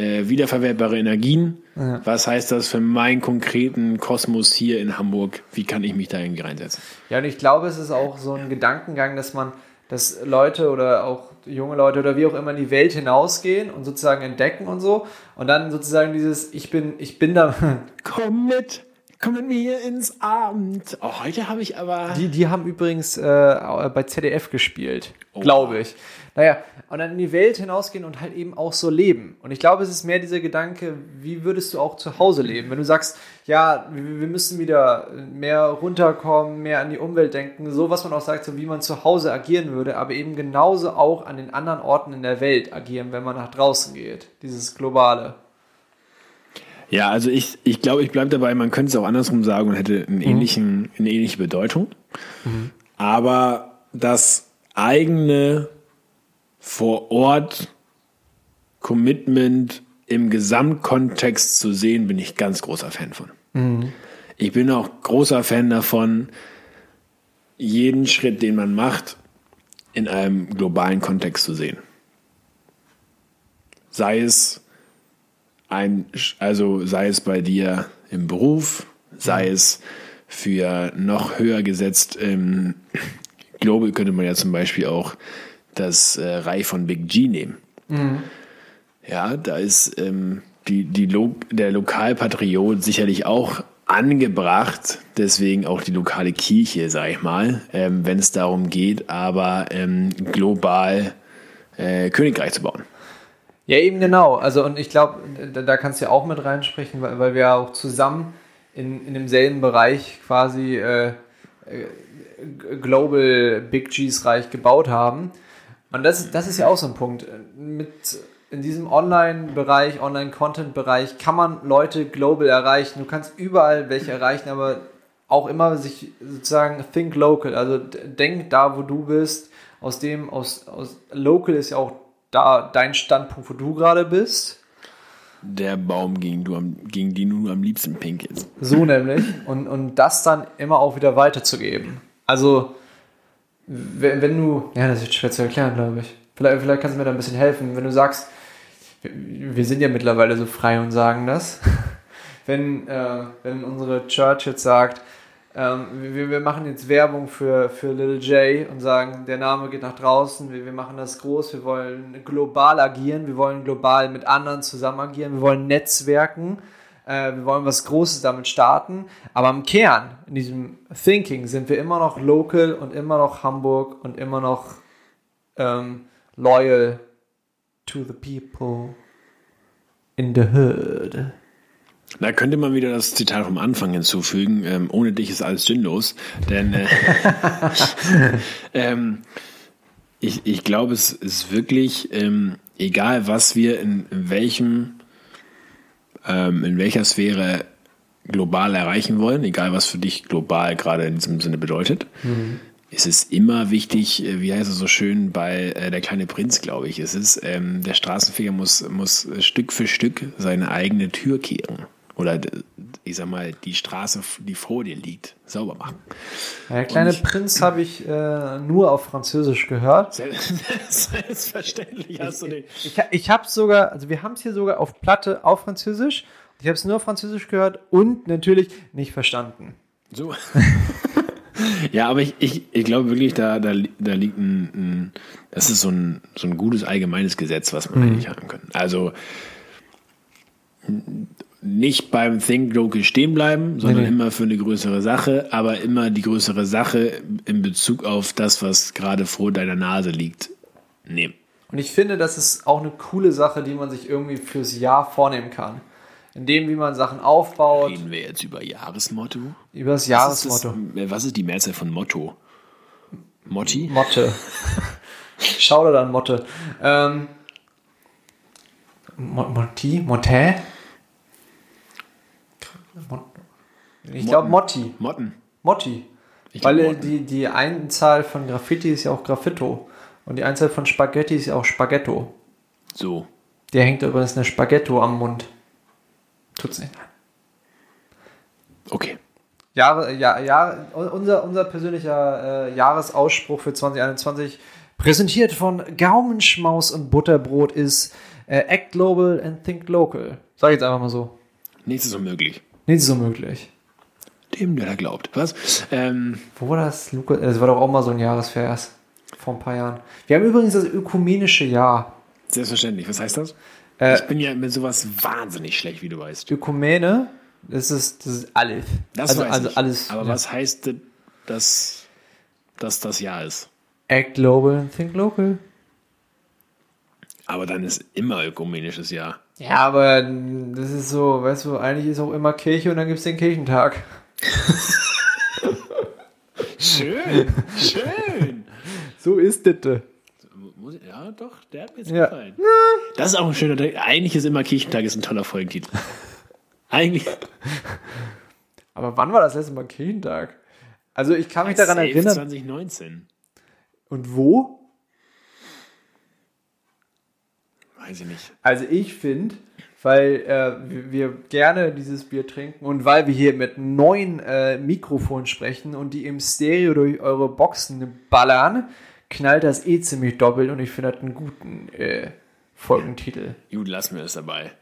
Äh, wiederverwertbare Energien. Was heißt das für meinen konkreten Kosmos hier in Hamburg? Wie kann ich mich da irgendwie reinsetzen? Ja, und ich glaube, es ist auch so ein Gedankengang, dass man, dass Leute oder auch junge Leute oder wie auch immer in die Welt hinausgehen und sozusagen entdecken und so. Und dann sozusagen dieses, ich bin, ich bin da. Komm mit, komm mit mir ins Abend. Oh, heute habe ich aber. Die, die haben übrigens äh, bei ZDF gespielt, glaube ich. Naja, und dann in die Welt hinausgehen und halt eben auch so leben. Und ich glaube, es ist mehr dieser Gedanke, wie würdest du auch zu Hause leben? Wenn du sagst, ja, wir müssen wieder mehr runterkommen, mehr an die Umwelt denken, so was man auch sagt, so wie man zu Hause agieren würde, aber eben genauso auch an den anderen Orten in der Welt agieren, wenn man nach draußen geht. Dieses Globale. Ja, also ich, ich glaube, ich bleibe dabei, man könnte es auch andersrum sagen und hätte einen ähnlichen, eine ähnliche Bedeutung. Aber das eigene vor Ort Commitment im Gesamtkontext zu sehen, bin ich ganz großer Fan von. Ich bin auch großer Fan davon, jeden Schritt, den man macht, in einem globalen Kontext zu sehen. Sei es ein, also sei es bei dir im Beruf, sei es für noch höher gesetzt im Global könnte man ja zum Beispiel auch das äh, Reich von Big G nehmen. Ja, da ist ähm, die, die Lo der Lokalpatriot sicherlich auch angebracht, deswegen auch die lokale Kirche, sag ich mal, ähm, wenn es darum geht, aber ähm, global äh, Königreich zu bauen. Ja, eben genau. Also, und ich glaube, da, da kannst du ja auch mit reinsprechen, weil, weil wir ja auch zusammen in, in demselben Bereich quasi äh, äh, Global Big G's Reich gebaut haben. Und das, ist- das ist ja auch so ein Punkt. Mit in diesem Online-Bereich, Online-Content-Bereich kann man Leute global erreichen. Du kannst überall welche erreichen, aber auch immer sich sozusagen think local. Also denk da, wo du bist. Aus dem, aus, aus local ist ja auch da dein Standpunkt, wo du gerade bist. Der Baum, gegen, du am, gegen den du am liebsten pinkelst. So nämlich. Und, und das dann immer auch wieder weiterzugeben. Also, wenn, wenn du. Ja, das ist schwer zu erklären, glaube ich. Vielleicht, vielleicht kannst du mir da ein bisschen helfen. Wenn du sagst, wir, wir sind ja mittlerweile so frei und sagen das. Wenn, äh, wenn unsere Church jetzt sagt, ähm, wir, wir machen jetzt Werbung für, für Little J und sagen, der Name geht nach draußen, wir, wir machen das groß, wir wollen global agieren, wir wollen global mit anderen zusammen agieren, wir wollen Netzwerken, äh, wir wollen was Großes damit starten. Aber im Kern, in diesem Thinking, sind wir immer noch local und immer noch Hamburg und immer noch ähm, loyal to the people in the hood. Da könnte man wieder das Zitat vom Anfang hinzufügen. Ähm, ohne dich ist alles sinnlos. Denn äh, ähm, ich, ich glaube, es ist wirklich, ähm, egal was wir in, in welchem, ähm, in welcher Sphäre global erreichen wollen, egal was für dich global gerade in diesem Sinne bedeutet, es ist immer wichtig, äh, wie heißt es so schön bei äh, Der kleine Prinz, glaube ich, es ist, ähm, der Straßenfeger muss, muss Stück für Stück seine eigene Tür kehren. Oder ich sag mal, die Straße, die vor dir liegt, sauber machen. Der kleine ich- Prinz habe ich äh, nur auf Französisch gehört. Selbstverständlich hast du den. Ich, ich habe sogar, also wir haben es hier sogar auf Platte auf Französisch Ich habe es nur auf Französisch gehört und natürlich nicht verstanden. So. ja, aber ich, ich, ich glaube wirklich, da, da, da liegt ein, ein, das ist so ein, so ein gutes allgemeines Gesetz, was man eigentlich haben kann. Also nicht beim Think Local stehen bleiben, sondern nee. immer für eine größere Sache, aber immer die größere Sache in Bezug auf das, was gerade vor deiner Nase liegt, nehmen. Und ich finde, das ist auch eine coole Sache, die man sich irgendwie fürs Jahr vornehmen kann. In dem, wie man Sachen aufbaut, Reden wir jetzt über Jahresmotto? über das Was ist, Jahresmotto. das, was ist die Mehrzahl von Motto? Motti? Motte. Schau dir dann Motte. Ähm, Mo- Motti? Motte? Ich glaube Motti. Motten. Motti. Ich Weil glaub, die, die Einzahl von Graffiti ist ja auch Graffito. Und die Einzahl von Spaghetti ist ja auch Spaghetto. So. Der hängt übrigens eine Spaghetto am Mund. Tut's nicht. Okay. Jahre, ja, ja, unser, unser persönlicher äh, Jahresausspruch für 2021, präsentiert von Gaumenschmaus und Butterbrot, ist äh, Act Global and Think Local. Sag ich jetzt einfach mal so. Nichts ist unmöglich. Nicht so möglich. Dem, der da glaubt. Was? Ähm, Wo war das, Lukas? Das war doch auch mal so ein Jahresvers. Vor ein paar Jahren. Wir haben übrigens das ökumenische Jahr. selbstverständlich. Was heißt das? Äh, ich bin ja mit sowas wahnsinnig schlecht, wie du weißt. Ökumene, das ist, das ist alles. Das also, weiß also ich. alles. Aber ja. was heißt das, dass, das Jahr ist? Act Global Think Local. Aber dann ist immer ökumenisches Jahr. Ja, aber das ist so, weißt du, eigentlich ist auch immer Kirche und dann gibt es den Kirchentag. Schön, schön. So ist das. Ja, doch, der hat mir jetzt Ja. gefallen. Das ist auch ein schöner Tag. Eigentlich ist immer Kirchentag ist ein toller Folgentitel. Eigentlich. Aber wann war das letzte Mal Kirchentag? Also ich kann mich daran Safe erinnern. 2019. Und wo? Weiß ich nicht. Also ich finde, weil äh, wir, gerne dieses Bier trinken und weil wir hier mit neuen äh, Mikrofonen sprechen und die im Stereo durch eure Boxen ballern, knallt das eh ziemlich doppelt und ich finde das einen guten äh, Folgentitel. Gut, lassen wir es dabei.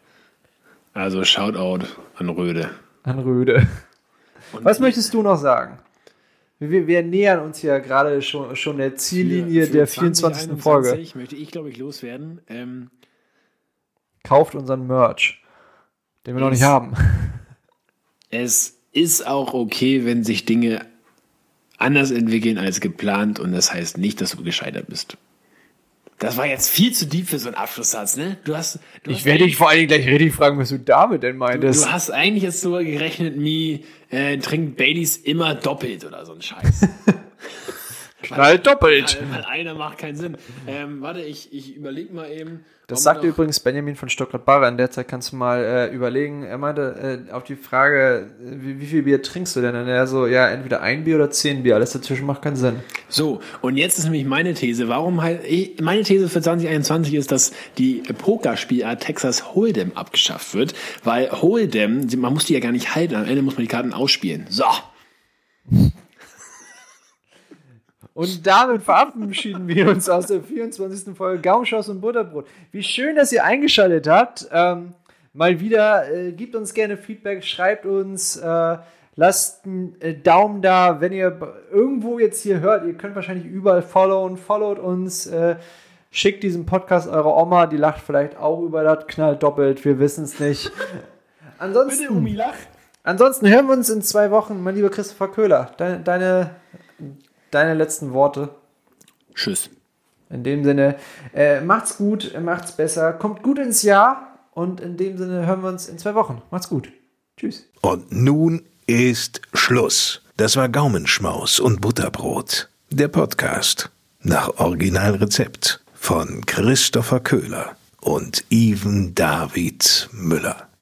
Also Shoutout an Röde. An Röde. Und Was möchtest du noch sagen? Wir, wir nähern uns ja gerade schon, schon der Ziellinie für der 24. 2021 Folge. möchte ich, glaube ich, loswerden. Ähm, Kauft unseren Merch, den wir noch nicht haben. es ist auch okay, wenn sich Dinge anders entwickeln als geplant und das heißt nicht, dass du gescheitert bist. Das war jetzt viel zu deep für so einen Abschlusssatz, ne? Du hast, du hast, dich vor allem gleich richtig fragen, was du damit denn meintest. du hast eigentlich jetzt so gerechnet, Mi äh, trinkt Baileys immer doppelt oder so ein Scheiß. Knall doppelt. Weil einer macht keinen Sinn. Ähm, warte, ich, ich überlege mal eben. Das sagte übrigens Benjamin von Stuttgart-Barre. In der Zeit kannst du mal äh, überlegen. Er meinte äh, auf die Frage, äh, wie, wie viel Bier trinkst du denn? Und er so, ja, entweder ein Bier oder zehn Bier. Alles dazwischen macht keinen Sinn. So, und jetzt ist nämlich meine These. Warum halt, ich, meine These für 2021 ist, dass die Pokerspielart Texas Hold'em abgeschafft wird, weil Hold'em, man muss die ja gar nicht halten, am Ende muss man die Karten ausspielen. So. Und damit verabschieden wir uns aus der 24. Folge Gaumschaus und Butterbrot. Wie schön, dass ihr eingeschaltet habt. Ähm, mal wieder, äh, gebt uns gerne Feedback, schreibt uns, äh, lasst einen äh, Daumen da, wenn ihr irgendwo jetzt hier hört. Ihr könnt wahrscheinlich überall followen, followt uns, äh, schickt diesen Podcast eurer Oma, die lacht vielleicht auch über das Knall doppelt, wir wissen es nicht. Ansonsten, lach. ansonsten hören wir uns in zwei Wochen, mein lieber Christopher Köhler. Deine, deine, deine letzten Worte. Tschüss. In dem Sinne, äh, macht's gut, macht's besser, kommt gut ins Jahr und in dem Sinne hören wir uns in zwei Wochen. Macht's gut. Tschüss. Und nun ist Schluss. Das war Gaumenschmaus und Butterbrot. Der Podcast nach Originalrezept von Christopher Köhler und Even David Müller.